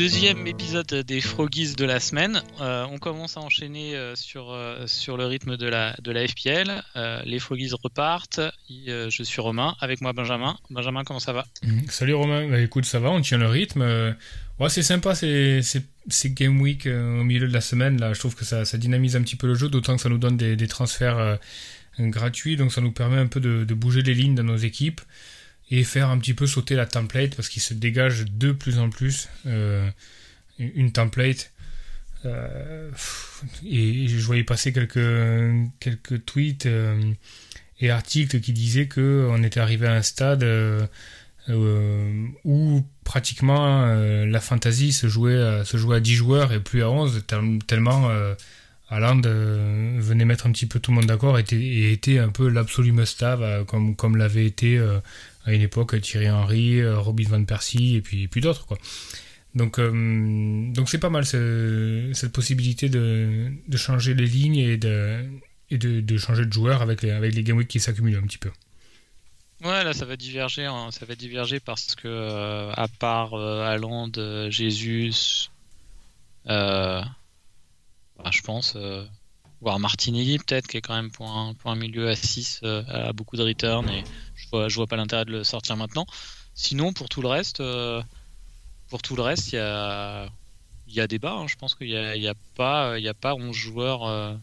Deuxième épisode des Froggies de la semaine. Euh, on commence à enchaîner euh, sur, euh, sur le rythme de la, de la FPL. les Froggies repartent. je suis Romain, avec moi Benjamin. Benjamin, comment ça va? Mmh. Salut Romain, bah, écoute, ça va, on tient le rythme. Ouais, c'est sympa ces, ces, Game Week au milieu de la semaine. Là, je trouve que ça, ça dynamise un petit peu le jeu, d'autant que ça nous donne des, des transferts gratuits, donc ça nous permet un peu de, de bouger les lignes dans nos équipes et faire un petit peu sauter la template parce qu'il se dégage de plus en plus euh, une template. Euh, et je voyais passer quelques, quelques tweets euh, et articles qui disaient qu'on était arrivé à un stade où pratiquement la fantasy se jouait, se jouait à 10 joueurs et plus à 11, tellement Haaland venait mettre un petit peu tout le monde d'accord et, était un peu l'absolu must-have comme, comme l'avait été à une époque Thierry Henry, euh, Robin van Persie et puis, d'autres quoi. Donc euh, donc c'est pas mal cette possibilité de, changer les lignes et de et de, changer de joueur avec les, avec les game week qui s'accumulent un petit peu. Ouais, là ça va diverger, hein. ça va diverger parce que euh, à part euh, Jésus, euh, bah, je pense, voire Martinelli peut-être qui est quand même pour un, pour un milieu à 6 à beaucoup de return et je vois pas l'intérêt de le sortir maintenant. Sinon, pour tout le reste, euh, pour tout le reste, il y a, y a débat. Hein. Je pense qu'il n'y a, y a, pas, y a pas 11 joueurs euh,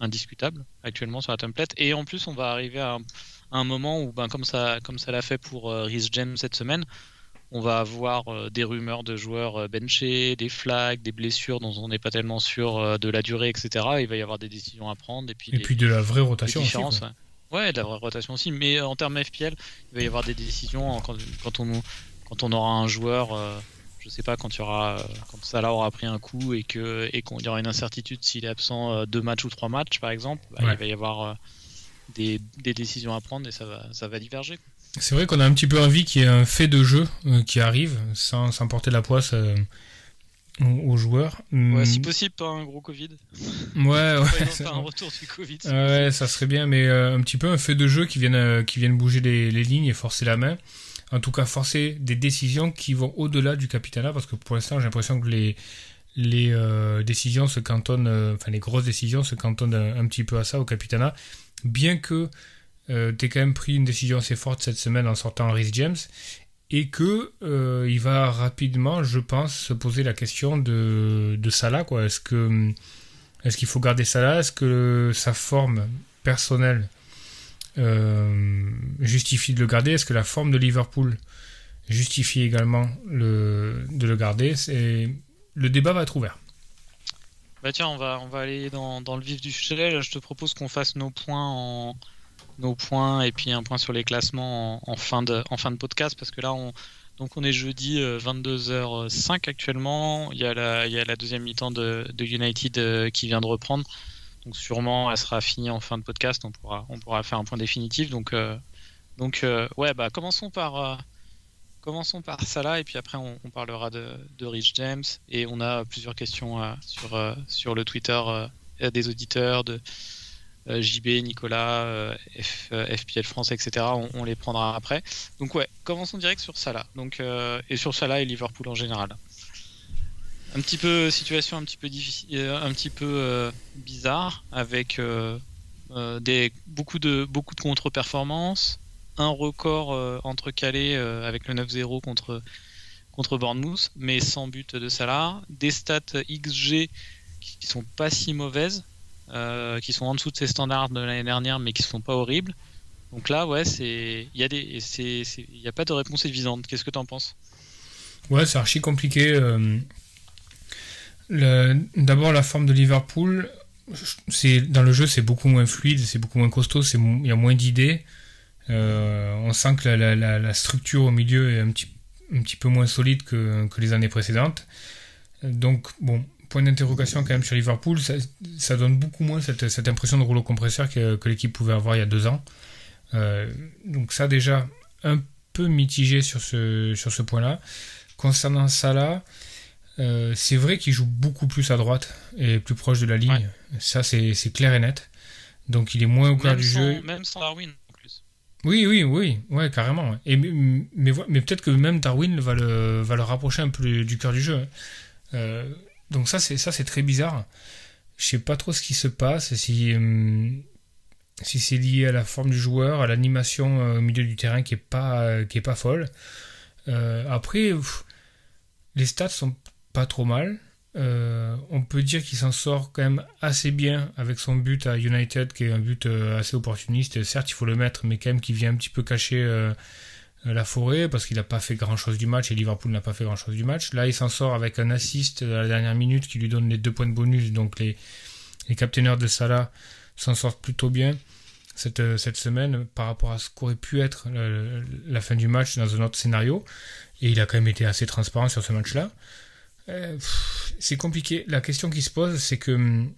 indiscutables actuellement sur la template. Et en plus, on va arriver à un, moment où, ben, comme ça, comme ça l'a fait pour euh, Rhys James cette semaine, on va avoir des rumeurs de joueurs benchés, des flags, des blessures dont on n'est pas tellement sûr de la durée, etc. Il va y avoir des décisions à prendre. Et puis, et puis de la vraie rotation aussi. Ouais, de la rotation aussi. Mais en termes FPL, il va y avoir des décisions quand, quand on, quand on aura un joueur, euh, je sais pas, quand, il y aura, euh, quand Salah aura pris un coup et qu'il et qu'il y aura une incertitude s'il est absent euh, deux matchs ou trois matchs, par exemple, bah, il va y avoir des, des, décisions à prendre et ça va, ça va diverger. C'est vrai qu'on a un petit peu envie qu'il y ait un fait de jeu qui arrive sans, sans porter la poisse aux joueurs. Ouais, si hmm. possible, pas un gros Covid. Ouais, ouais. un retour du Covid. ouais, ça serait bien, mais euh, un petit peu un fait de jeu qui vienne, euh, qui vienne bouger les, les, lignes et forcer la main. En tout cas, forcer des décisions qui vont au-delà du capitana, parce que pour l'instant, j'ai l'impression que les, les euh, décisions se cantonnent, enfin, les grosses décisions se cantonnent un, petit peu à ça, au capitana. Bien que tu quand même pris une décision assez forte cette semaine en sortant Rhys James et que euh, il va rapidement, je pense, se poser la question de, de Salah. Quoi. Est-ce que est-ce qu'il faut garder Salah? Est-ce que sa forme personnelle euh, justifie de le garder? Est-ce que la forme de Liverpool justifie également le, de le garder? C'est le débat va être ouvert. Bah tiens, on va on va aller dans, dans le vif du sujet. je te propose qu'on fasse nos points en nos points et puis un point sur les classements en, fin, de, en fin de podcast parce que là on, donc on est jeudi 22h05 euh, actuellement. Il y a la, il y a la deuxième mi-temps de, de, United euh, qui vient de reprendre. Donc sûrement elle sera finie en fin de podcast. On pourra, on pourra faire un point définitif. Donc, euh, donc ouais, bah commençons par, commençons par Salah et puis après on, parlera de, de, Rich James et on a plusieurs questions sur, sur le Twitter des auditeurs de euh, JB, Nicolas, euh, FPL euh, France, etc. On, les prendra après. Donc ouais, commençons direct sur Salah. Donc et sur Salah et Liverpool en général. Un petit peu situation un petit peu difficile, un petit peu bizarre avec des beaucoup de contre-performances, un record entre calés avec le 9-0 contre contre Bournemouth, mais sans but de Salah, des stats XG qui sont pas si mauvaises, euh, qui sont en dessous de ces standards de l'année dernière, mais qui sont pas horribles. Donc là, ouais, il y a pas de réponse évidente. Qu'est-ce que tu en penses? Ouais, c'est archi compliqué. Euh, d'abord la forme de Liverpool, c'est dans le jeu c'est beaucoup moins fluide, c'est beaucoup moins costaud, c'est il y a moins d'idées. Euh, on sent que la, structure au milieu est un petit, un petit peu moins solide que, que les années précédentes. Donc bon, point d'interrogation quand même sur Liverpool. Ça, donne beaucoup moins cette, cette impression de rouleau compresseur que, que l'équipe pouvait avoir il y a deux ans. donc ça déjà un peu mitigé sur ce, sur ce point-là. Concernant Salah, euh, c'est vrai qu'il joue beaucoup plus à droite et plus proche de la ligne. Ça, c'est clair et net. Donc il est moins au cœur du jeu. Même sans Darwin en plus. Oui, oui, oui, ouais, carrément. Et, mais, mais, peut-être que même Darwin va le, va le rapprocher un peu du cœur du jeu. Hein. Euh, donc ça, c'est ça, c'est très bizarre. Je sais pas trop ce qui se passe. Si hum, si c'est lié à la forme du joueur, à l'animation euh, au milieu du terrain qui est pas qui est pas folle. après, les stats sont pas trop mal. Euh, on peut dire qu'il s'en sort quand même assez bien avec son but à United, qui est un but euh, assez opportuniste. Certes, il faut le mettre, mais quand même qui vient un petit peu cacher euh, la forêt parce qu'il n'a pas fait grand chose du match et Liverpool n'a pas fait grand chose du match. Là, il s'en sort avec un assist à la dernière minute qui lui donne les deux points de bonus. Donc, les, les de Salah s'en sortent plutôt bien cette, cette semaine par rapport à ce qu'aurait pu être la fin du match dans un autre scénario. Et il a quand même été assez transparent sur ce match-là. Euh, c'est compliqué. La question qui se pose, c'est que hum,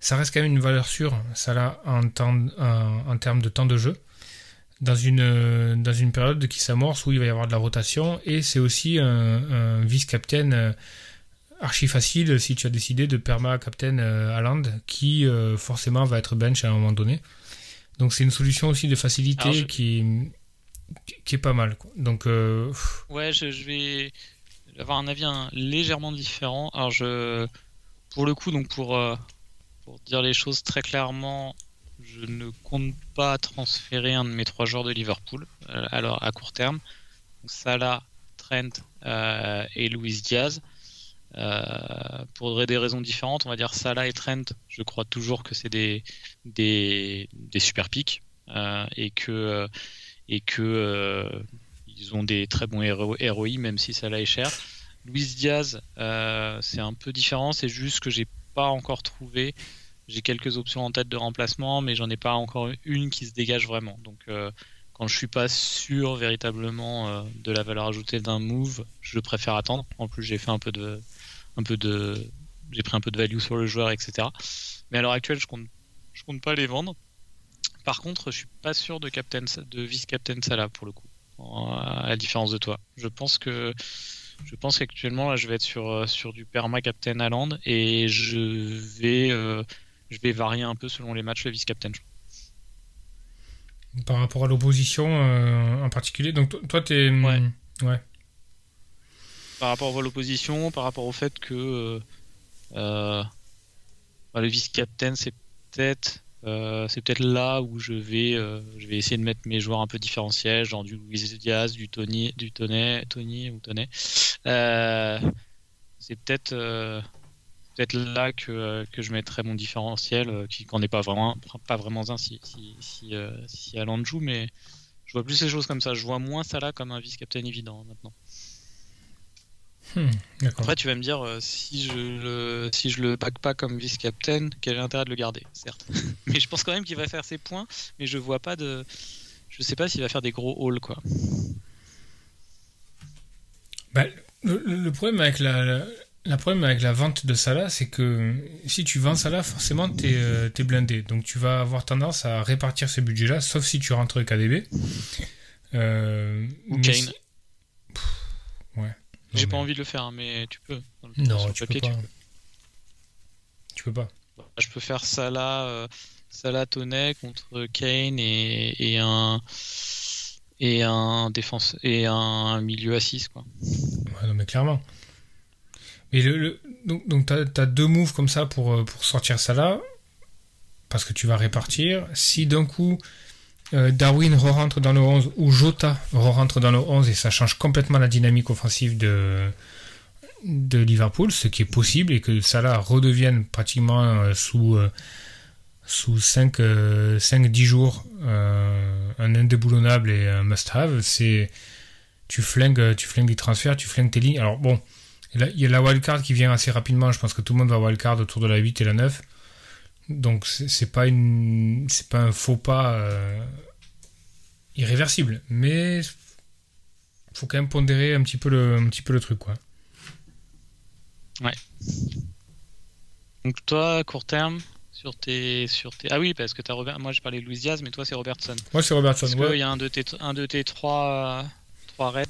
ça reste quand même une valeur sûre, là, en, en, termes de temps de jeu, dans une, dans une période qui s'amorce où il va y avoir de la rotation, et c'est aussi un, vice-captain euh, archi facile si tu as décidé de perma-captain à euh, qui forcément va être bench à un moment donné. Donc c'est une solution aussi de facilité qui, qui est pas mal. Donc, ouais, je, je vais avoir un avis légèrement différent. Alors je, pour le coup, donc pour, euh, pour dire les choses très clairement, je ne compte pas transférer un de mes trois joueurs de Liverpool euh, alors à court terme. Salah, Trent euh, et Luis Diaz. pour des raisons différentes, on va dire Salah et Trent, je crois toujours que c'est des, des, super pics et que et que ils ont des très bons ROI, même si là est cher. Luis Diaz, euh, c'est un peu différent, c'est juste que j'ai pas encore trouvé. J'ai quelques options en tête de remplacement, mais j'en ai pas encore une qui se dégage vraiment. Donc, euh, quand je suis pas sûr véritablement euh, de la valeur ajoutée d'un move, je préfère attendre. En plus, j'ai fait un peu de, un peu de, j'ai pris un peu de value sur le joueur, etc. Mais à l'heure actuelle, je compte, je compte pas les vendre. Par contre, je suis pas sûr de captain, de vice captain Salah pour le coup à la différence de toi. Je pense que je pense qu'actuellement là je vais être sur euh, sur du perma captain Haaland et je vais euh, je vais varier un peu selon les matchs le vice captain. Par rapport à l'opposition euh, en particulier, donc toi tu es ouais. ouais. Par rapport à l'opposition, par rapport au fait que bah, le vice captain c'est peut-être euh, c'est peut-être là où je vais, euh, je vais essayer de mettre mes joueurs un peu différentiels, genre du Luis Diaz, du Tony, du Tony, Tony ou Tony. Euh, c'est peut-être peut-être là que, que je mettrai mon différentiel, qui n'en est pas vraiment, pas vraiment un si, si, si, si Alan joue, mais je vois plus ces choses comme ça. Je vois moins ça là comme un vice-captain évident maintenant. Hmm, Après, tu vas me dire, euh, si je le, si je le pack pas comme vice-captain, quel est l'intérêt de le garder, certes. mais je pense quand même qu'il va faire ses points, mais je vois pas de. Je sais pas s'il va faire des gros hauls, quoi. Bah, le, problème avec la, la, problème avec la vente de Salah, c'est que si tu vends Salah, forcément, tu es, euh, blindé. Donc tu vas avoir tendance à répartir ce budget-là, sauf si tu rentres KDB. Euh, Ou Kane. ouais. J'ai pas envie de le faire, hein, mais tu peux. non, tu, peux pas. tu peux pas. Je peux faire Salah, euh, Salah Tonnet contre Kane et, et, un et un défense et un milieu à 6 quoi. Ouais, non mais clairement. Mais donc, tu as, deux moves comme ça pour, euh, pour sortir Salah parce que tu vas répartir. Si d'un coup euh, Darwin re-rentre dans le 11 ou Jota re-rentre dans le 11 et ça change complètement la dynamique offensive de, de Liverpool, ce qui est possible et que Salah redevienne pratiquement sous, euh, sous 5-10 jours un indéboulonnable et un must-have, c'est tu flingues, tu flingues les transferts, tu flingues tes lignes. Alors bon, il y a la wildcard qui vient assez rapidement, je pense que tout le monde va wildcard autour de la 8 et la 9. Donc c'est pas une c'est pas un faux pas euh, irréversible, mais faut quand même pondérer un petit peu le un petit peu le truc quoi. Ouais. Donc toi, court terme, sur tes, sur tes... Ah oui, parce que as Robert... moi j'ai parlé de Luis Diaz, mais toi c'est Robertson. Moi c'est Robertson. Est-ce ouais. qu'il y a un de tes, un de tes trois,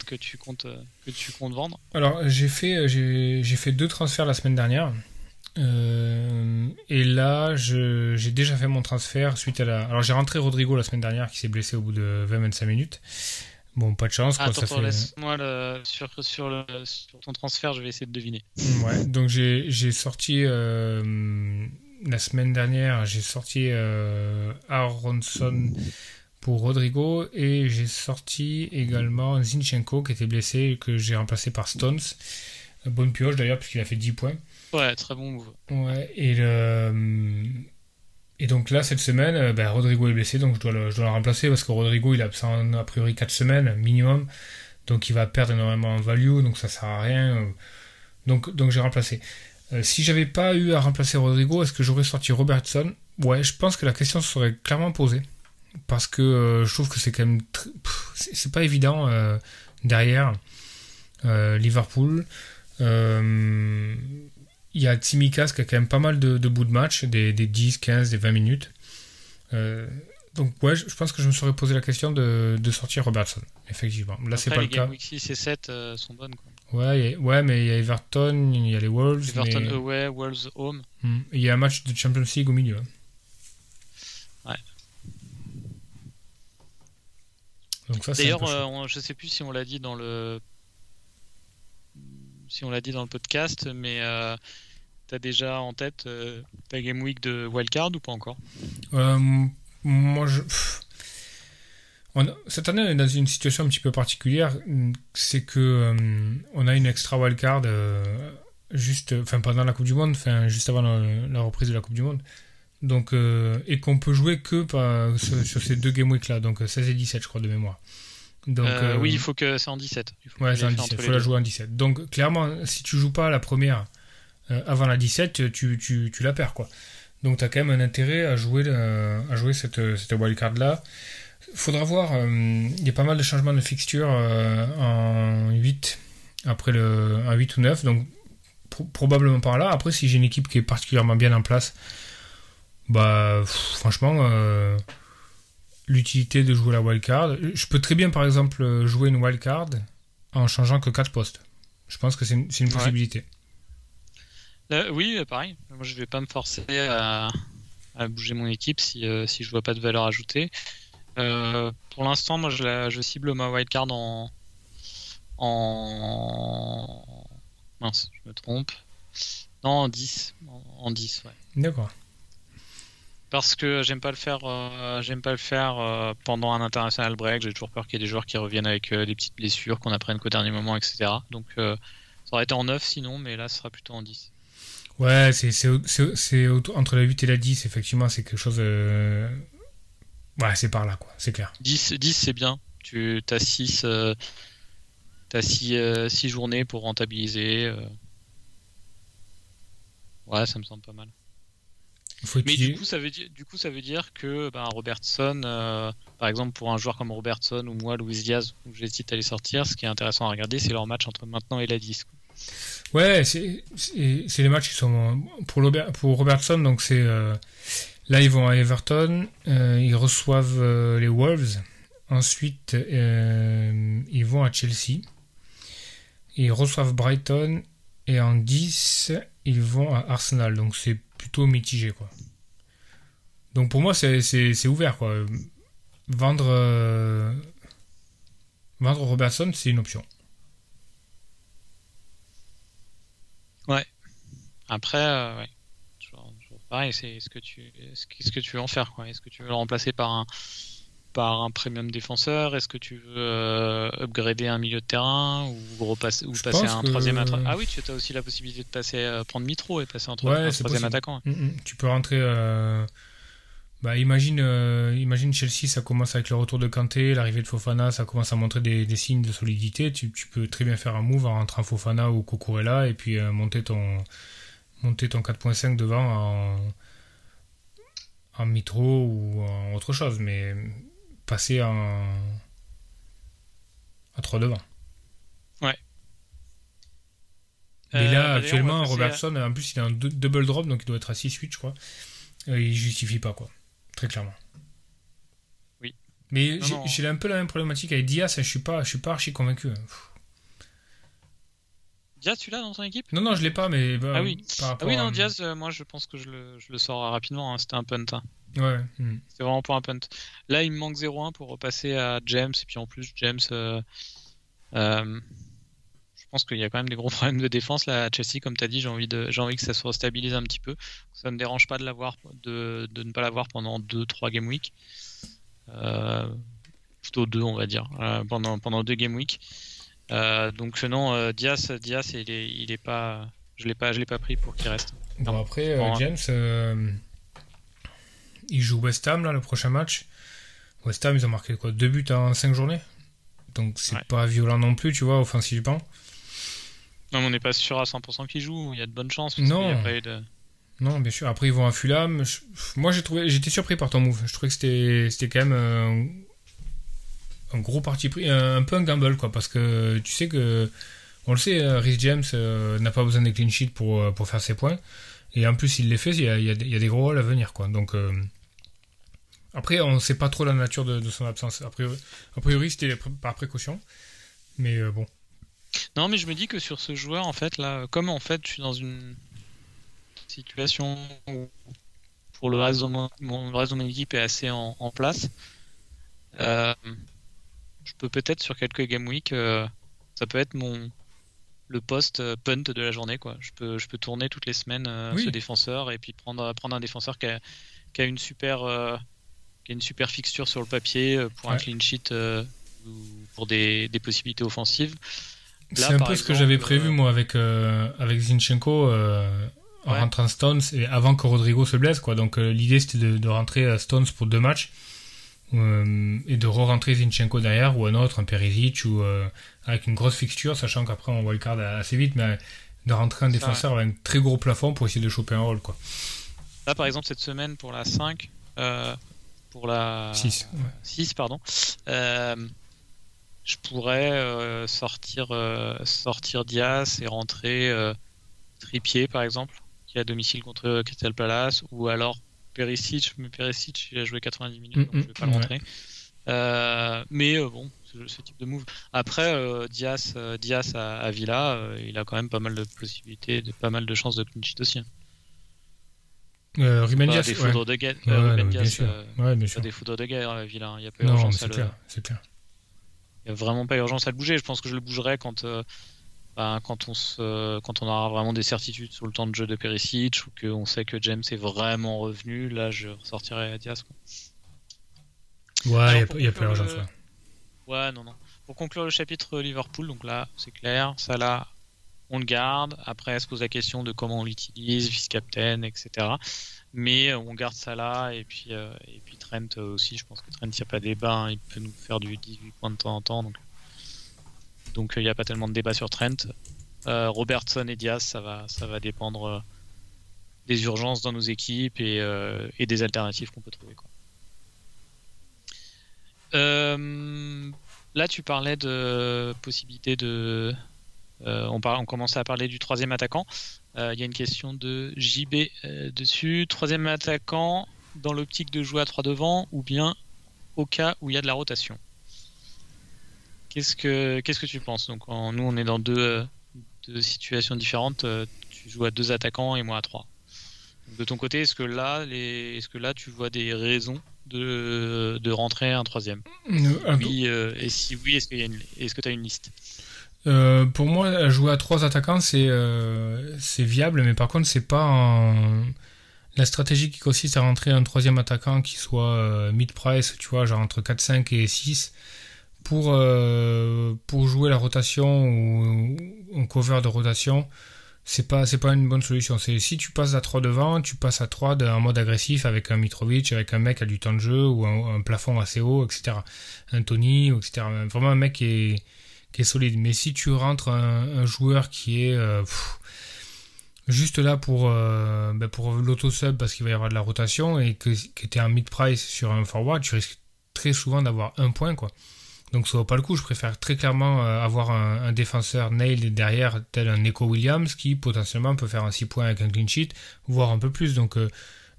que tu comptes, que tu comptes vendre Alors j'ai fait, j'ai, j'ai fait deux transferts la semaine dernière. Euh, et là, j'ai déjà fait mon transfert suite à la. Alors j'ai rentré Rodrigo la semaine dernière qui s'est blessé au bout de 20-25 minutes. Bon, pas de chance. Ah, Quoi, attends, fait... laisse-moi le... sur, sur, le... sur ton transfert, je vais essayer de deviner. Ouais, donc j'ai, j'ai sorti euh, la semaine dernière, j'ai sorti euh, Aronson pour Rodrigo et j'ai sorti également Zinchenko qui était blessé que j'ai remplacé par Stones. Bonne pioche d'ailleurs puisqu'il a fait 10 points. Ouais, très bon move. Ouais, et, le... et donc là, cette semaine, ben, Rodrigo est blessé, donc je dois, le, je dois le remplacer parce que Rodrigo, il a absent a priori 4 semaines minimum, donc il va perdre énormément en value, donc ça sert à rien. Donc, donc j'ai remplacé. Euh, si j'avais pas eu à remplacer Rodrigo, est-ce que j'aurais sorti Robertson? Ouais, je pense que la question se serait clairement posée. Parce que euh, je trouve que c'est quand même. C'est pas évident euh, derrière Liverpool. Euh, il y a Tsimikas qui a quand même pas mal de, de bouts de match, des, des, 10, 15, des 20 minutes. Donc ouais, je, je, pense que je me serais posé la question de, de sortir Robertson, effectivement. Là, c'est pas les le cas. Week 6 et 7 sont bonnes. Quoi. Ouais, a, ouais, mais il y a Everton, il y a les Wolves. Everton mais... away, Wolves home. Hmm. Il y a un match de Champions League au milieu. Ouais. Donc ça, D'ailleurs, euh, je sais plus si on l'a dit dans le si on l'a dit dans le podcast, mais euh, tu as déjà en tête euh, ta game week de wildcard ou pas encore? Euh, Moi, je. On a... Cette année, on est dans une situation un petit peu particulière. C'est que euh, on a une extra wildcard juste, enfin pendant la Coupe du Monde, enfin juste avant la, la, reprise de la Coupe du Monde. Donc, et qu'on peut jouer que par, sur, sur, ces deux game week là, donc 16 et 17, je crois, de mémoire. Donc, euh, oui, il faut que c'est en 17. Il faut ouais, c'est en 17. Il faut la jouer en 17. Donc, clairement, si tu joues pas la première euh, avant la 17, tu, tu, tu, la perds, quoi. Donc, tu as quand même un intérêt à jouer, euh, à jouer cette, cette wildcard là. Faudra voir. Il y a pas mal de changements de fixture euh, en 8 après le en 8 ou 9. Donc, pro probablement par là. Après, si j'ai une équipe qui est particulièrement bien en place, bah, pff, franchement l'utilité de jouer la wildcard. Je peux très bien, par exemple, jouer une wildcard en changeant que 4 postes. Je pense que c'est une, une, possibilité. Euh, oui, pareil. Moi, je vais pas me forcer à, à bouger mon équipe si, euh, si je vois pas de valeur ajoutée. Euh, pour l'instant, moi, je, la, je, cible ma wildcard en, en. Mince, je me trompe. Non, en 10. En, en 10, ouais. D'accord parce que j'aime pas le faire euh, j'aime pas le faire euh, pendant un international break. J'ai toujours peur qu'il y ait des joueurs qui reviennent avec euh, des petites blessures qu'on apprenne qu'au dernier moment etc donc ça aurait été en 9 sinon mais là ce sera plutôt en 10 ouais c'est entre la 8 et la 10 effectivement c'est quelque chose ouais c'est par là quoi c'est clair. 10 10 c'est bien. Tu as 6 t'as 6 6 journées pour rentabiliser ouais ça me semble pas mal mais du coup, ça veut dire, du coup, ça veut dire que ben, Robertson, euh, par exemple, pour un joueur comme Robertson ou moi, Luis Diaz, où j'hésite à les sortir, ce qui est intéressant à regarder, c'est leur match entre maintenant et la 10. Quoi. Ouais, c'est les matchs qui sont pour, pour Robertson, donc c'est euh, là ils vont à Everton, euh, ils reçoivent les Wolves, ensuite ils vont à Chelsea, ils reçoivent Brighton et en 10 ils vont à Arsenal, donc c'est plutôt mitigé quoi. Donc pour moi c'est ouvert quoi. Vendre euh, vendre Robertson c'est une option. Ouais. Après euh, ouais. Pareil c'est ce que tu qu'est-ce que tu veux en faire quoi. Est-ce que tu veux le remplacer par un par un premium défenseur? Est-ce que tu veux euh, upgrader un milieu de terrain ou, repasser, ou passer à un que... troisième attaquant Ah oui, tu as aussi la possibilité de passer euh, prendre Mitro et passer en ouais, un troisième attaquant. Mm -hmm. Tu peux rentrer. Euh... Bah, imagine, euh, imagine Chelsea, ça commence avec le retour de Kanté, l'arrivée de Fofana, ça commence à montrer des, des signes de solidité. Tu, tu, peux très bien faire un move en rentrant Fofana ou Kokurela et puis monter ton monter ton 4.5 devant en, en Mitro ou en autre chose. Mais passer en... à 3 devant. Ouais. Mais Euh, là, d'ailleurs, actuellement, Robertson, en plus, il a un dou- double drop, donc il doit être à 6-8, je crois. Euh, il justifie pas, quoi. Très clairement. Oui. Mais j'ai- un peu la même problématique avec Diaz, je suis pas, je suis pas archi convaincu. hein. Pff. à- Diaz, tu l'as dans ton équipe? Non, non, je l'ai pas, mais bah, Ah oui. par Ah oui, à- non, Diaz, euh, moi je pense que je le, je le sors rapidement. hein, C'était un punt. hein. Ouais. hmm. C'était vraiment pour un punt. Là, il me manque 0-1 pour repasser à James. Et puis en plus, James, euh, euh, je pense qu'il y a quand même des gros problèmes de défense là à Chelsea. Comme tu as dit, j'ai envie, de, j'ai envie que ça se restabilise un petit peu. Ça ne me dérange pas de, l'avoir, de, de ne pas l'avoir pendant 2-3 game week. Euh, plutôt 2, on va dire, euh, pendant, pendant 2 game week. Euh, donc non, euh, Diaz, Diaz, il est, il est pas, je l'ai pas, je l'ai pas pris pour qu'il reste. Bon, après, euh, Bon, James, euh, il joue West Ham, là, le prochain match. West Ham, ils ont marqué quoi Deux buts en 5 journées? Donc c'est Ouais. pas violent non plus, tu vois, offensivement. Non, mais on n'est pas sûr à 100% qu'il joue. Il y a de bonnes chances. Non. y a pas eu de... Non, bien sûr. Après, ils vont à Fulham. Je- Moi, j'ai trouvé, j'étais surpris par ton move. Je trouvais que c'était, c'était quand même euh, un gros parti pris, un, peu un gamble, quoi, parce que tu sais que, on le sait, euh, Rhys James euh, n'a pas besoin des clean sheets pour, pour faire ses points, et en plus, il les fait. Il y a, des- gros rôles à venir, quoi. Donc euh, après, on sait pas trop la nature de, son absence. A priori, c'était par précaution, mais euh, bon. Non, mais je me dis que sur ce joueur, en fait, là, comme en fait, je suis dans une situation où pour le reste de mon, reste de mon équipe est assez en, place, euh, je peux peut-être sur quelques game week, ça peut être mon le poste euh, punt de la journée, quoi. Je peux, je peux tourner toutes les semaines euh, Oui. ce défenseur et puis prendre, prendre un défenseur qui a, qui a une super, euh, qui a une super fixture sur le papier euh, pour un clean sheet euh, ou pour des, des possibilités offensives. C'est un peu ce que j'avais prévu, moi, avec, avec Zinchenko en Ouais. rentrant Stones et avant que Rodrigo se blesse. Quoi. Donc l'idée, c'était de, de rentrer à Stones pour deux matchs euh, et de re-rentrer Zinchenko derrière ou un autre, un Perisic, ou euh, avec une grosse fixture, sachant qu'après, on voit le card assez vite, mais de rentrer un défenseur avec un très gros plafond pour essayer de choper un rôle. Quoi. Là, par exemple, cette semaine, pour la 5, euh, pour la 6. 6, pardon, je pourrais sortir, sortir Diaz et rentrer Trippier, par exemple, qui est à domicile contre Crystal Palace, ou alors Perisic, mais Perisic, il a joué 90 minutes, donc Mm, je vais pas le ouais. rentrer. Euh, mais euh, bon, ce, type de move. Après, euh, Diaz, euh, Diaz à, à Villa, euh, il a quand même pas mal de possibilités, de, pas mal de chances de clean sheet aussi. hein. Ruben Dias, des foudres de guerre. Ruben des foudres de guerre, euh, Villa. Il n'y a pas Non, urgence à le. clair, c'est clair. Il n'y a vraiment pas urgence à le bouger. Je pense que je le bougerai quand, euh, ben, quand, on se, quand on aura vraiment des certitudes sur le temps de jeu de Perisic ou qu'on sait que James est vraiment revenu. Là, je ressortirai à Diaz. quoi. Ouais, il n'y a, pas conclure urgence. le- ouais. Ouais, non, non. Pour conclure le chapitre Liverpool, donc là, c'est clair. Ça, là, on le garde. Après, elle se pose la question de comment on l'utilise, vice-captain, etc. Mais euh, on garde ça là. Et puis, euh, et puis Trent euh, aussi. Je pense que Trent, il n'y a pas de débat. hein. Il peut nous faire du 18 points de temps en temps. Donc, donc euh, il n'y a pas tellement de débat sur Trent. Euh, Robertson et Diaz, ça va, dépendre euh, des urgences dans nos équipes et, euh, des alternatives qu'on peut trouver. Euh, là, tu parlais de possibilité de. euh, on, commençait à parler du troisième attaquant. Euh, Il y a une question de JB euh, dessus. Troisième attaquant dans l'optique de jouer à 3 devant ou bien au cas où il y a de la rotation? Qu'est-ce que qu'est-ce que tu penses? Donc, en- nous, on est dans deux, euh, deux situations différentes. Euh, Tu joues à deux attaquants et moi à trois. Donc, de ton côté, est-ce que là, les... est-ce que là, tu vois des raisons de, de rentrer un troisième? Euh, un Oui, euh, et si oui, est-ce qu'il y a une... est-ce que tu as une liste? Euh, pour moi, jouer à trois attaquants, c'est euh, c'est viable, mais par contre, c'est pas en- la stratégie qui consiste à rentrer un troisième attaquant qui soit euh, mid-price, tu vois, genre entre 4, 5 et 6, pour, euh, pour jouer la rotation ou un cover de rotation. C'est pas, c'est pas une bonne solution. C'est si tu passes à 3 devant, tu passes à 3 en mode agressif avec un Mitrovic, avec un mec qui a du temps de jeu ou un, un plafond assez haut, etc. Un Tony, etc. Vraiment un mec qui est, qui est solide. Mais si tu rentres un, un joueur qui est euh, juste là pour, euh, ben pour l'auto-sub parce qu'il va y avoir de la rotation et que, que tu es en mid-price sur un forward, tu risques très souvent d'avoir un point. quoi. Donc ça vaut pas le coup. Je préfère très clairement euh, avoir un, défenseur nailed derrière, tel un Neko Williams, qui potentiellement peut faire un 6 points avec un clean sheet, voire un peu plus. Donc euh,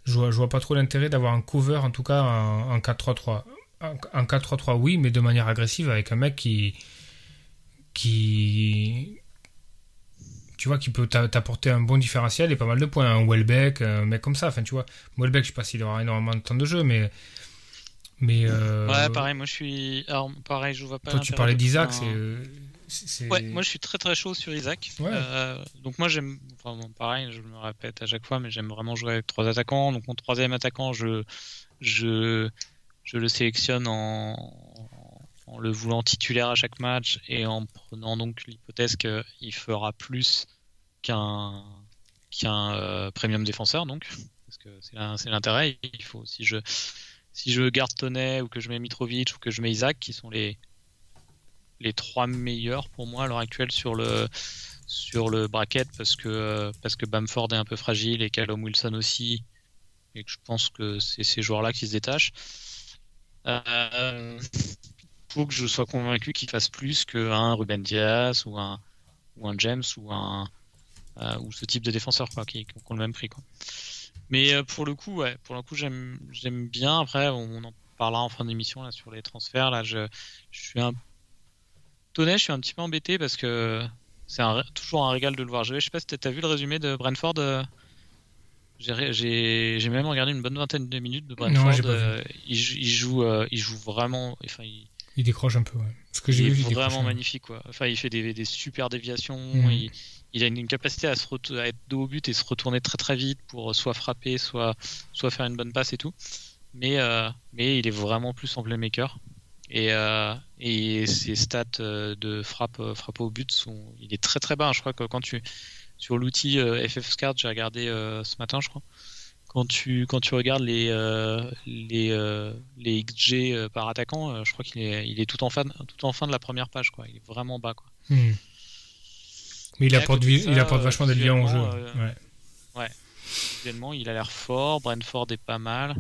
je, vois, vois pas trop l'intérêt d'avoir un cover, en tout cas en, en 4-3-3. En, en 4-3-3, oui, mais de manière agressive avec un mec qui. qui. Tu vois, qui peut t'a- t'apporter un bon différentiel et pas mal de points. Un Welbeck, un mec comme ça. Enfin, tu vois, Welbeck, je sais pas s'il aura énormément de temps de jeu, mais. Mais. euh, Ouais, pareil, moi je suis. Alors, pareil, je vois pas. toi, tu parlais d'Isaac, c'est. un- c'est- c'est- Ouais, moi je suis très très chaud sur Isaac. Ouais. Euh, donc moi j'aime, enfin bon, pareil, je me répète à chaque fois, mais j'aime vraiment jouer avec trois attaquants. Donc mon troisième attaquant, je je je le sélectionne en en le voulant titulaire à chaque match et en prenant donc l'hypothèse qu'il fera plus qu'un qu'un euh, premium défenseur donc parce que c'est l'intérêt. Il faut si je si je garde Tonnet ou que je mets Mitrovic ou que je mets Isaac qui sont les les trois meilleurs pour moi à l'heure actuelle sur le sur le bracket parce que parce que Bamford est un peu fragile et Callum Wilson aussi et que je pense que c'est ces joueurs-là qui se détachent. Euh, faut que je sois convaincu qu'il fasse plus qu'un Ruben Diaz ou un ou un James ou un euh, ou ce type de défenseur quoi qui, qui ont le même prix quoi. Mais euh, pour le coup ouais, pour le coup j'aime j'aime bien après on en parlera en fin d'émission là sur les transferts là je je suis un Tonnet, je suis un petit peu embêté parce que c'est un- toujours un régal de le voir jouer. Je sais pas si t'as vu le résumé de Brentford. euh, J'ai ré- J'ai j'ai même regardé une bonne vingtaine de minutes de Brentford. Non, euh, il, joue- il joue, euh, il joue vraiment. Enfin, il, Il décroche un peu, ouais. Ce que il j'ai est vu, il décroche vraiment magnifique. Quoi. Enfin, il fait des, des super déviations. Il, il a une, capacité à, se être dos au but et se retourner très très vite pour soit frapper, soit, faire une bonne passe et tout. Mais, euh, il est vraiment plus en playmaker. Et, euh, ses stats euh, de frappe, euh, frappe au but sont. Il est très très bas. Je crois que quand tu. Sur l'outil euh, FFScard, j'ai regardé euh, ce matin, je crois. Quand tu, regardes les, euh, euh, XG euh, par attaquant, euh, je crois qu'il est, il est tout, en fin, de la première page. Quoi. Il est vraiment bas. Hmm. Mais il apporte, il vachement de liens au jeu. euh, Ouais. Visuellement, il a l'air fort. Brentford est pas mal.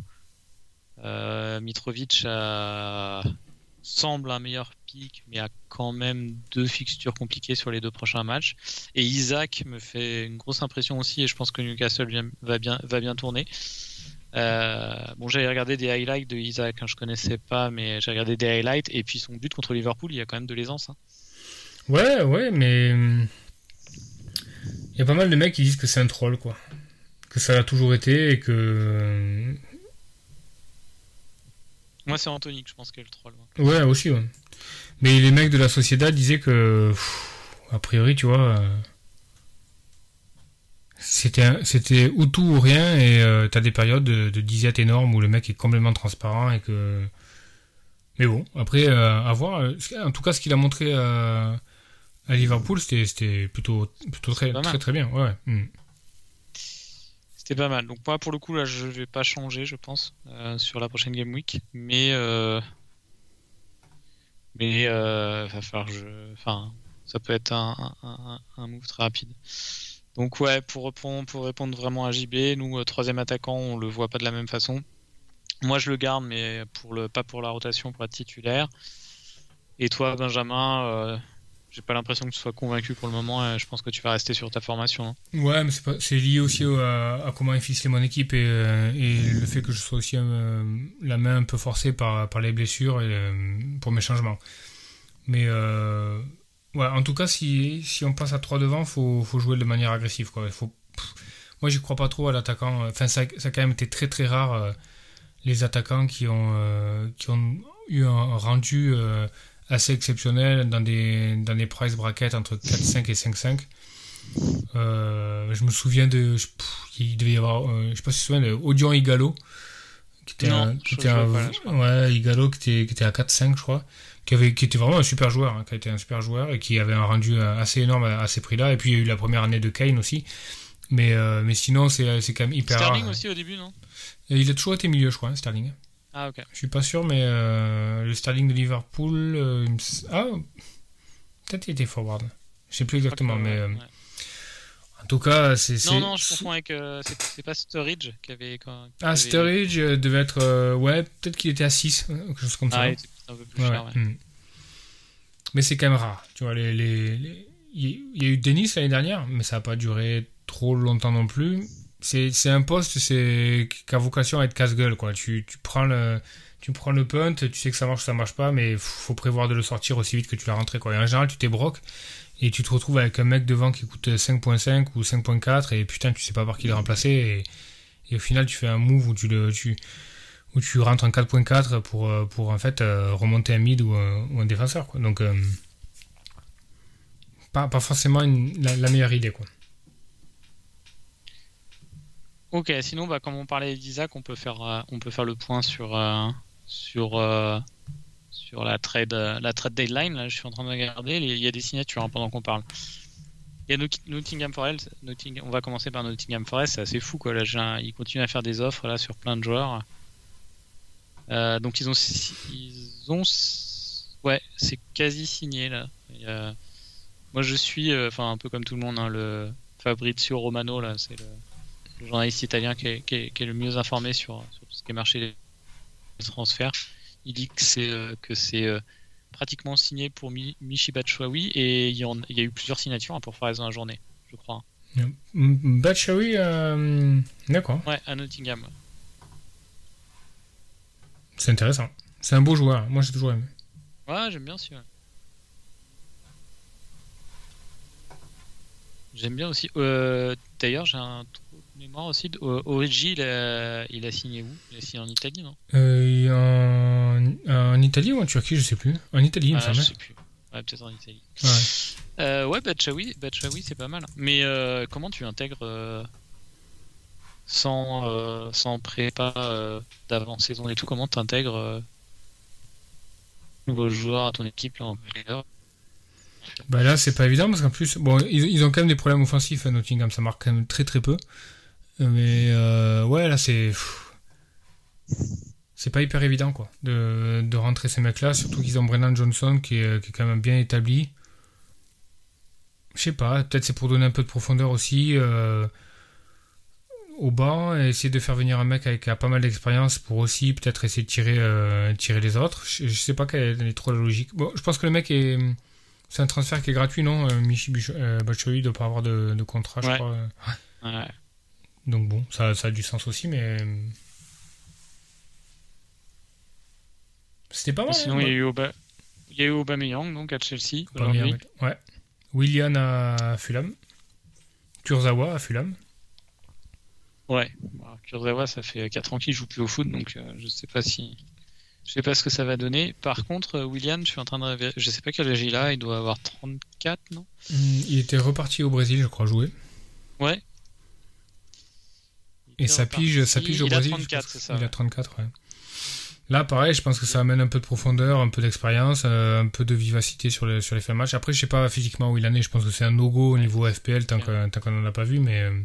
Euh, Mitrovic a- semble un meilleur pic, mais a quand même deux fixtures compliquées sur les deux prochains matchs. Et Isaac me fait une grosse impression aussi, et je pense que Newcastle vient- va, bien, va bien tourner. Euh, bon, j'avais regardé des highlights de Isaac, hein, je connaissais pas, mais j'ai regardé des highlights, et puis son but contre Liverpool, il y a quand même de l'aisance. hein. Ouais, ouais, mais. Il y a pas mal de mecs qui disent que c'est un troll, quoi. Que ça l'a toujours été et que. euh, Moi, c'est Anthony que je pense qu'il est le troll. moi. Ouais, aussi, ouais. Mais les mecs de la Sociedad disaient que. pff, a priori, tu vois. euh, C'était, c'était ou tout ou rien, et euh, t'as des périodes de, de disette énormes où le mec est complètement transparent et que. Mais bon, après, euh, à voir. En tout cas, ce qu'il a montré euh, à Liverpool, c'était, plutôt, plutôt très, très, très bien. Ouais. Hmm. C'était pas mal. Donc moi, pour le coup, là, je vais pas changer, je pense, euh, sur la prochaine Game Week. Mais, euh... mais, euh, va falloir que je, enfin, ça peut être un, un, un- un move très rapide. Donc ouais, pour répondre, pour répondre vraiment à JB, nous, euh, troisième attaquant, on le voit pas de la même façon. Moi, je le garde, mais pour le, pas pour la rotation, pour être titulaire. Et toi, Benjamin, euh, j'ai pas l'impression que tu sois convaincu pour le moment. et je pense que tu vas rester sur ta formation. hein. Ouais, mais c'est, lié aussi au- à, comment est ficelé mon équipe et, euh, le fait que je sois aussi euh, la main un peu forcée par, par les blessures et, euh, pour mes changements. Mais euh, ouais, en tout cas, si, si on passe à 3 devant, faut, faut jouer de manière agressive. Quoi. Faut, moi, j'y crois pas trop à l'attaquant. Enfin, ça, ça a quand même été très très rare euh, les attaquants qui ont, euh, qui ont eu un rendu euh, assez exceptionnel dans des, dans des price brackets entre 4-5 et 5-5. Euh, je me souviens de. je- pff, il devait y avoir. euh, je sais pas si tu te souviens de Odion Igalo. Qui était Non, un, je- qui était un- pas, ouais, Igalo qui était, qui était à 4-5, je crois. Qui, avait, qui était vraiment un super joueur, hein, qui a été un super joueur et qui avait un rendu euh, assez énorme à, à ces prix-là. Et puis il y a eu la première année de Kane aussi. Mais, euh, mais sinon, c'est c'est quand même hyper Sterling rare. aussi au début, non? Et il a toujours été milieu, je crois, hein, Sterling. Ah ok. Je suis pas sûr, mais euh, le Sterling de Liverpool. euh, Ah, peut-être il était forward. Je sais plus que, exactement, mais ouais, euh, ouais. en tout cas, c'est. Non, non, je confonds avec. c'est pas Sturridge qui avait. Quand, qui Ah, avait- Sturridge devait être. ouais, peut-être qu'il était à 6, quelque chose comme ça. Ah, non était un peu plus Ouais, cher, ouais. ouais. Hmm. Mais c'est quand même rare. Tu vois, les, les, les- il y a eu Denis l'année dernière, mais ça n'a pas duré trop longtemps non plus. C'est un poste c'est qui a vocation à être casse-gueule. quoi. Tu, tu, prends le, tu prends le punt, tu sais que ça marche, ça marche pas, mais faut prévoir de le sortir aussi vite que tu l'as rentré. Quoi. Et en général, tu t'es broc et tu te retrouves avec un mec devant qui coûte 5.5 ou 5.4 et putain, tu sais pas par qui le remplacer. Et, et au final, tu fais un move où tu, le, tu, où tu rentres en 4.4 pour, euh, pour en fait euh, remonter un mid ou un, ou un défenseur. Quoi. Donc, euh, pas, pas forcément une- la, la meilleure idée. Quoi. Ok, sinon, bah, comme on parlait d'Isaac, on peut faire, euh, on peut faire le point sur, euh, sur, euh, sur la trade, la trade deadline. Là, je suis en train de regarder. Il y a des signatures hein, pendant qu'on parle. Il y a Not- Nottingham Forest. Notting- on va commencer par Nottingham Forest. C'est assez fou, quoi. Là, ils continuent à faire des offres là sur plein de joueurs. Donc ils ont, ils ont, ouais, c'est quasi signé là. Moi, je suis, enfin, un peu comme tout le monde, hein, le Fabrizio Romano là, c'est le le journaliste italien qui est, qui est- qui est le mieux informé sur, ce qui est marché des transferts. Il dit que c'est euh, que c'est euh, pratiquement signé pour Mi- Michi Batshuayi et il y, en- il y a eu plusieurs signatures hein, pour faire dans la journée, je crois. Batshuayi, euh, d'accord, Ouais, à Nottingham. c'est intéressant. C'est un beau joueur, moi j'ai toujours aimé. Ouais, j'aime bien celui-là. J'aime bien aussi. Euh, D'ailleurs, j'ai un mémoire aussi. Origi, il a, il a signé où? Il a signé en Italie, non? Euh, en, en Italie ou en Turquie, je sais plus. En Italie, il me Ah, je semble. sais plus. Ouais, peut-être en Italie. Ouais. Euh, ouais, Batshuayi, c'est pas mal. Mais euh, comment tu intègres euh, sans, euh, sans prépa d'avant-saison et tout Comment tu intègres euh, nouveau joueur à ton équipe là, en playoff? Bah là, c'est pas évident parce qu'en plus, bon, ils, ils ont quand même des problèmes offensifs à Nottingham, ça marque quand même très très peu. Mais euh, ouais, là, c'est. C'est pas hyper évident, quoi, de, de rentrer ces mecs-là, surtout qu'ils ont Brennan Johnson qui est, qui est quand même bien établi. Je sais pas, peut-être c'est pour donner un peu de profondeur aussi euh, au banc et essayer de faire venir un mec avec qui a pas mal d'expérience pour aussi peut-être essayer de tirer, euh, tirer les autres. Je, je sais pas quelle est trop la logique. Bon, je pense que le mec est. C'est un transfert qui est gratuit, non Michi Batshuayi doit pas avoir de, de contrat, je Ouais. crois. Ouais. Donc bon, ça, ça a du sens aussi, mais. euh, C'était pas mal. Sinon, hein, il y a eu Oba- il y a eu Aubameyang donc à Chelsea. Aubameyang, Ouais. Willian à Fulham. Kurzawa à Fulham. Ouais. Bon, Kurzawa, ça fait 4 ans qu'il joue plus au foot, donc euh, je sais pas si. Je sais pas ce que ça va donner. Par contre, euh, Willian, je suis en train de. Je sais pas quel âge il a, il doit avoir 34, non? Hum, Il était reparti au Brésil, je crois, jouer. Ouais. Et sa pige, sa pige au il a Brésil. je 34, pense c'est ça. Il a ouais. 34, ouais. Là, pareil, je pense que ça amène un peu de profondeur, un peu d'expérience, euh, un peu de vivacité sur, les sur les fins de match. Après, je sais pas physiquement où il en est. Je pense que c'est un no-go au niveau FPL tant qu'on n'en a pas vu, mais. euh,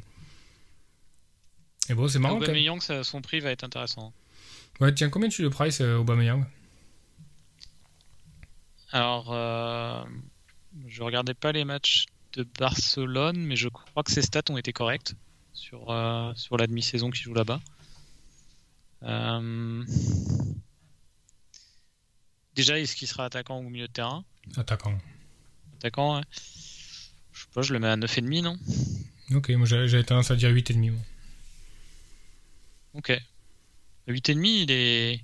Et bon, c'est marrant quand même. Aubameyang, ça- son prix va être intéressant. Ouais, tiens, combien tu le price, euh, Aubameyang? Alors, euh, je regardais pas les matchs de Barcelone, mais je crois que ses stats ont été correctes sur, euh, sur la demi-saison qu'il joue là-bas. Euh, Déjà, est-ce qu'il sera attaquant ou milieu de terrain? Attaquant. Attaquant, ouais. Je sais pas, je le mets à 9,5, non? Ok, moi j'avais tendance à dire 8,5. moi. Ok. 8,5, il est...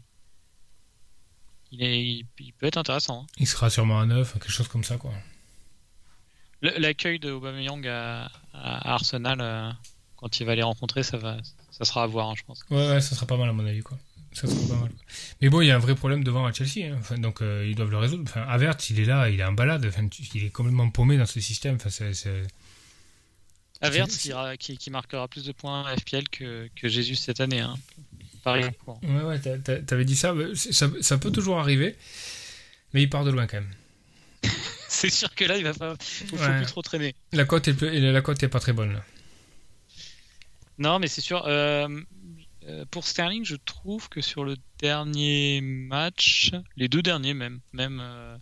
Il, est... il peut être intéressant. hein. Il sera sûrement à 9, quelque chose comme ça, quoi. L'accueil de Aubameyang à, à Arsenal, euh, quand il va les rencontrer, ça, va... ça sera à voir, hein, je pense. Ouais, ouais, ça sera pas mal à mon avis, quoi. Ça sera pas mal. Mais bon, il y a un vrai problème devant à Chelsea, hein. Enfin, donc euh, ils doivent le résoudre. Enfin, Avert, il est là, il est en balade, enfin, il est complètement paumé dans ce système. Enfin, c'est, C'est- qui, ira- qui, qui marquera plus de points à FPL que, que Jésus cette année. Hein. Pareil. quoi. Ouais, ouais, t'a- t'a- t'avais dit ça, ça, ça peut toujours arriver, mais il part de loin quand même. C'est sûr que là, il va pas. Faut, faut Ouais. plus trop traîner. La cote est, la cote est pas très bonne. Là. Non, mais c'est sûr. euh, euh, pour Sterling, je trouve que sur le dernier match, les deux derniers même, même, euh,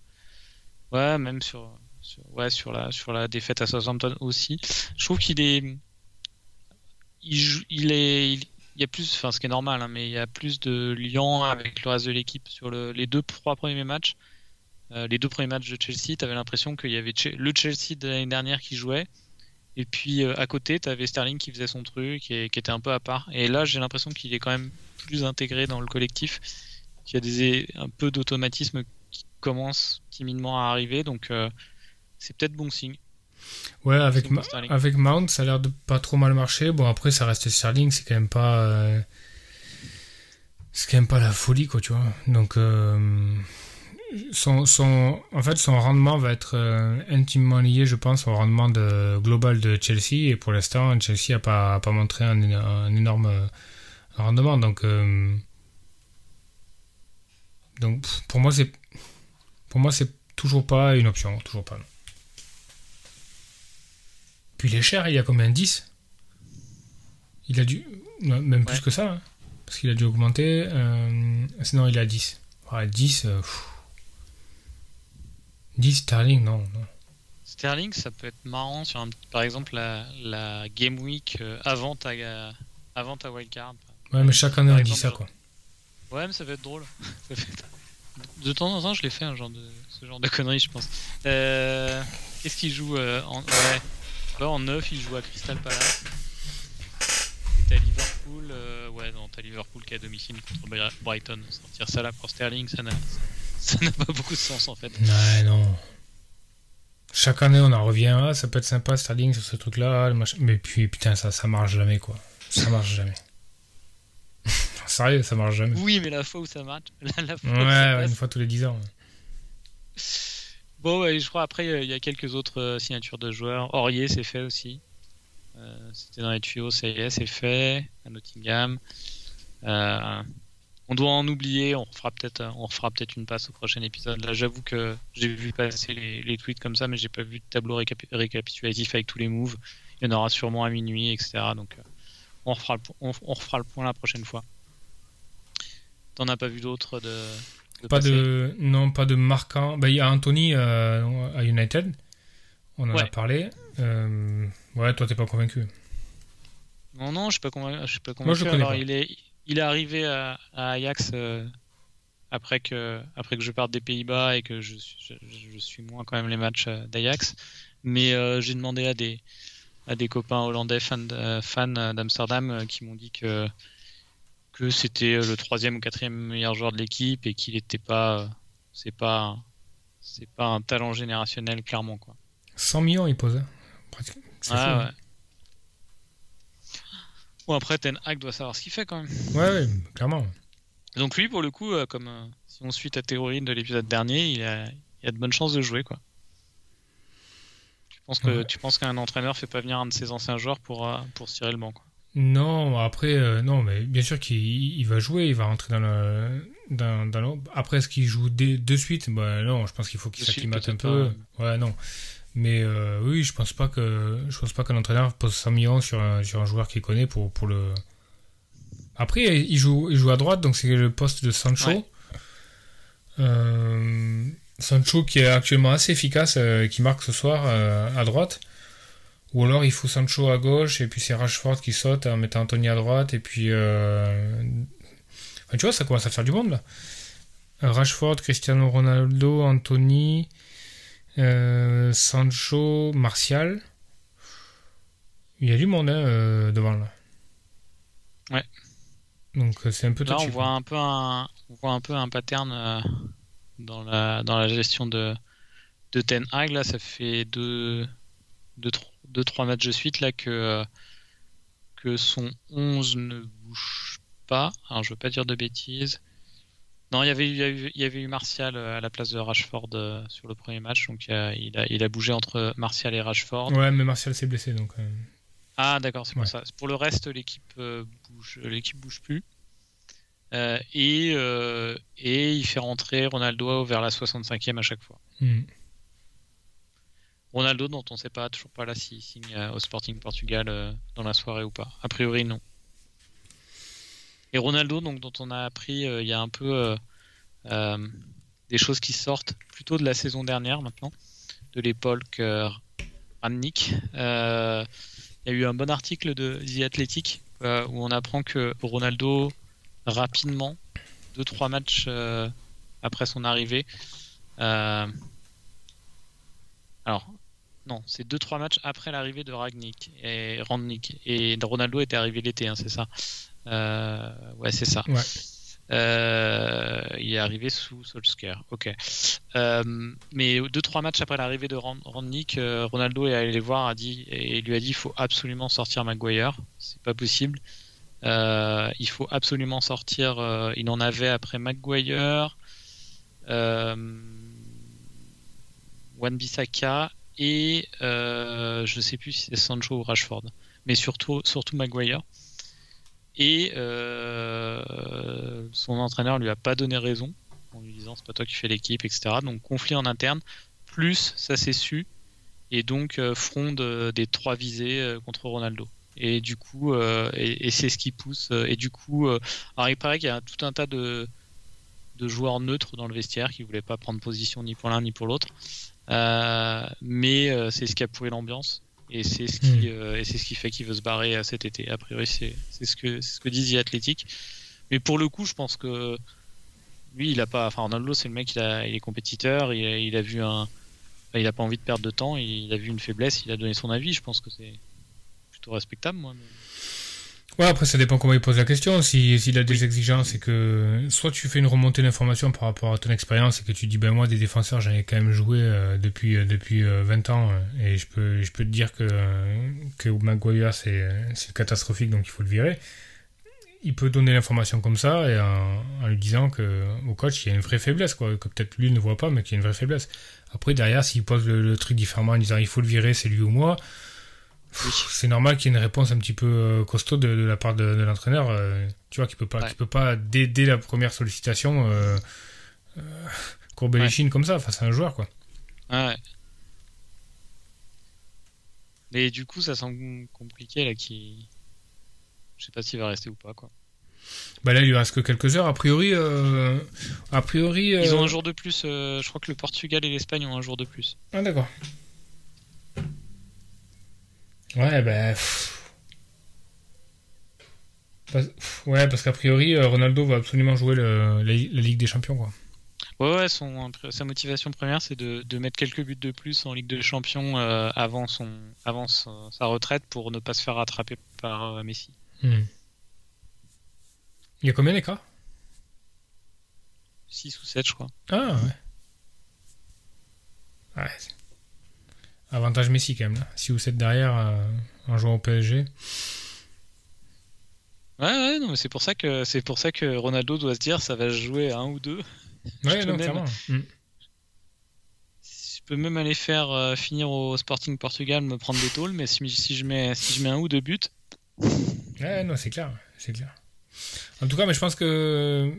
ouais, même sur, sur- ouais, sur la, sur la défaite à Southampton aussi, je trouve qu'il est, il, il est, il, il y a plus, enfin, ce qui est normal, hein, mais il y a plus de liens avec le reste de l'équipe sur le, les deux, trois premiers matchs. les deux premiers matchs de Chelsea, tu avais l'impression qu'il y avait le Chelsea de l'année dernière qui jouait, et puis à côté, tu avais Sterling qui faisait son truc et qui était un peu à part. Et là, j'ai l'impression qu'il est quand même plus intégré dans le collectif, qu'il y a des, un peu d'automatisme qui commence timidement à arriver, donc c'est peut-être bon signe. Ouais, avec, avec Mount, ça a l'air de pas trop mal marcher. Bon, après, ça reste Sterling, c'est quand même pas. Euh, c'est quand même pas la folie, quoi, tu vois. Donc, euh, son, son, en fait, son rendement va être euh, intimement lié, je pense, au rendement de, global de Chelsea. Et pour l'instant, Chelsea n'a pas, pas montré un, un énorme rendement. Donc, donc pour moi, c'est. Pour moi, c'est toujours pas une option. Toujours pas. Puis il est cher, il y a combien? 10 Il a dû. Même plus que ça, hein, parce qu'il a dû augmenter. Euh... Sinon, il à 10. 10. 10 Sterling, non, non. Sterling, ça peut être marrant sur un, par exemple la, la Game Week euh, avant ta, avant ta wildcard. Ouais, mais chaque année on dit ça quoi. Ouais, mais ça peut être drôle. De temps en temps, je l'ai fait, un genre de... ce genre de conneries, je pense. Euh... Qu'est-ce qu'il joue euh, en. Ouais. Là, en 9, il joue à Crystal Palace. Et t'as Liverpool, euh, ouais, non, t'as Liverpool qui est à domicile contre Brighton. Sortir ça là pour Sterling, ça n'a, ça n'a pas beaucoup de sens en fait. Ouais, non. Chaque année, on en revient, ah, ça peut être sympa Sterling sur ce truc-là, mais puis putain, ça, ça marche jamais quoi. Ça marche jamais. Sérieux, ça marche jamais. Oui, mais la fois où ça marche. La, fois ouais, une fois tous les 10 ans. Bon, je crois après, il y a quelques autres euh, signatures de joueurs. Aurier, c'est fait aussi. Euh, c'était dans les tuyaux, ça y est, c'est fait. À Nottingham. Euh, on doit en oublier, on fera peut-être on fera peut-être une passe au prochain épisode. Là, j'avoue que j'ai vu passer les, tweets comme ça, mais j'ai pas vu de tableau récapitulatif avec tous les moves. Il y en aura sûrement à minuit, etc. Donc, on, refera le, on, refera le point la prochaine fois. T'en as pas vu d'autres de, pas de non pas de marquant bah, il y a Anthony euh, à United on en a parlé euh, ouais toi t'es pas convaincu non non je suis pas convaincu je suis pas convaincu Alors, il est il est arrivé à, Ajax euh, après que après que je parte des Pays-Bas et que je, je, suis moins quand même les matchs d'Ajax mais j'ai demandé à des à des copains hollandais fans fans d'Amsterdam qui m'ont dit que que c'était euh, le troisième ou quatrième meilleur joueur de l'équipe et qu'il n'était pas, euh, c'est pas, c'est pas un talent générationnel clairement quoi. 100 millions il pose. Hein. Ah, ouais. Hein. Bon après Ten Hag doit savoir ce qu'il fait quand même. Ouais, ouais clairement. Donc lui pour le coup, euh, comme si on suit ta théorie de l'épisode dernier, il a, il a de bonnes chances de jouer quoi. Tu penses que tu penses qu'un entraîneur fait pas venir un de ses anciens joueurs pour pour se tirer le banc quoi? Non, après, euh, non, mais bien sûr qu'il va jouer, il va rentrer dans le. Dans, dans Après, est-ce qu'il joue de suite? Bah, Non, je pense qu'il faut qu'il s'acclimate un peu. Ouais, non. Mais euh, oui, je pense pas que je pense pas qu'un entraîneur pose 100 millions sur un, sur un joueur qu'il connaît pour, pour le. Après, il joue, il joue à droite, donc c'est le poste de Sancho. Euh, Sancho qui est actuellement assez efficace, qui marque ce soir à droite. Ou alors il faut Sancho à gauche et puis c'est Rashford qui saute en mettant Anthony à droite et puis euh... tu vois ça commence à faire du monde là. Euh, Rashford, Cristiano Ronaldo, Anthony, euh, Sancho, Martial. Il y a du monde hein, euh, devant là. Ouais. Donc c'est un peu Là on voit un peu un, on voit un peu un pattern dans la dans la gestion de de Ten Hag là ça fait deux deux, deux, trois matchs de suite là que, euh, que son 11 ne bouge pas. Alors je veux pas dire de bêtises. Non, il y avait, il y, avait, il y avait eu Martial euh, à la place de Rashford euh, sur le premier match, donc il a, il a, bougé entre Martial et Rashford. Ouais, mais Martial s'est blessé donc. Ah d'accord, c'est pour ça. Pour le reste, l'équipe bouge, l'équipe bouge plus. et, et il fait rentrer Ronaldo vers la 65e à chaque fois. Hmm. Ronaldo, dont on ne sait pas, toujours pas là s'il signe euh, au Sporting Portugal euh, dans la soirée ou pas. A priori, non. Et Ronaldo, donc, dont on a appris euh, il y a un peu des choses qui sortent plutôt de la saison dernière maintenant, de l'époque Rannick. Il y a eu un bon article de The Athletic où on apprend que Ronaldo, rapidement, 2-3 matchs après son arrivée, Euh, alors, non, c'est 2-3 matchs après l'arrivée de Ragnick et Randnick. Et Ronaldo était arrivé l'été, hein, c'est ça euh, Ouais, c'est ça. Ouais. Euh, il est arrivé sous Solskjaer. Ok. Euh, mais deux trois matchs après l'arrivée de Randnick, euh, Ronaldo est allé les voir a dit, et lui a dit il faut absolument sortir Maguire. C'est pas possible. il faut absolument sortir. il en avait après Maguire, Wan Bissaka et je sais plus si c'est Sancho ou Rashford, mais surtout surtout Maguire et euh, son entraîneur lui a pas donné raison en lui disant c'est pas toi qui fais l'équipe, etc. Donc conflit en interne, plus ça s'est su, et donc euh, fronde euh, des trois visées contre Ronaldo. Et du coup, et, c'est ce qui pousse. Et du coup, alors il paraît qu'il y a tout un tas de, de joueurs neutres dans le vestiaire qui voulaient pas prendre position ni pour l'un ni pour l'autre. mais c'est ce qui a pourri l'ambiance et c'est ce qui hmm. euh, et c'est ce qui fait qu'il veut se barrer euh, cet été. A priori, c'est ce que c'est ce que disent Athletic. Mais pour le coup, je pense que lui, il a pas. Enfin, Ronaldo, c'est le mec, il, a, il est compétiteur, il a, il a vu un. il a pas envie de perdre de temps, il a vu une faiblesse, il a donné son avis. Je pense que c'est plutôt respectable, moi. Ouais, après, ça dépend comment il pose la question. S'il si, a des exigences et que soit tu fais une remontée d'informations par rapport à ton expérience et que tu dis, ben moi, des défenseurs, j'en ai quand même joué euh, depuis, euh, depuis 20 euh, ans et je peux, je peux te dire que, que Maguire, c'est catastrophique, donc il faut le virer. Il peut donner l'information comme ça et en, lui disant que au coach, il y a une vraie faiblesse, quoi, que peut-être lui ne voit pas, mais qu'il y a une vraie faiblesse. Après, derrière, s'il pose le, le, truc différemment en disant, il faut le virer, c'est lui ou moi, c'est normal qu'il y ait une réponse un petit peu euh, costaud de, la part de, l'entraîneur, euh, tu vois, qui peut pas, qui peut pas dès, la première sollicitation euh, courber les chines comme ça face à un joueur, quoi. Ouais. Mais du coup, ça semble compliqué là, qui, je sais pas s'il va rester ou pas, quoi. Bah là, il lui reste que quelques heures. A priori, a priori. Ils ont un jour de plus. je crois que le Portugal et l'Espagne ont un jour de plus. Ah d'accord. Ouais, ben. Ouais, parce qu'a priori, euh, Ronaldo va absolument jouer la, Ligue des Champions, quoi. Ouais, ouais son, sa motivation première, c'est de, de, mettre quelques buts de plus en Ligue des Champions euh, avant, son, avant sa retraite pour ne pas se faire rattraper par euh, Messi. Hmm. Il y a combien d'écart 6 ou 7, je crois. Ah, ouais. Ouais, Avantage Messi quand même, là. 6 ou 7 derrière euh, en jouant au PSG. Ouais, ouais, non, mais c'est pour ça que c'est pour ça que Ronaldo doit se dire ça va jouer à un ou deux. Ouais, non, clairement. Mm. Je peux même aller faire euh, finir au Sporting Portugal, me prendre des tôles, mais si, si, je mets si je mets un ou deux buts. Ouais, non, c'est clair, c'est clair. En tout cas, mais je pense que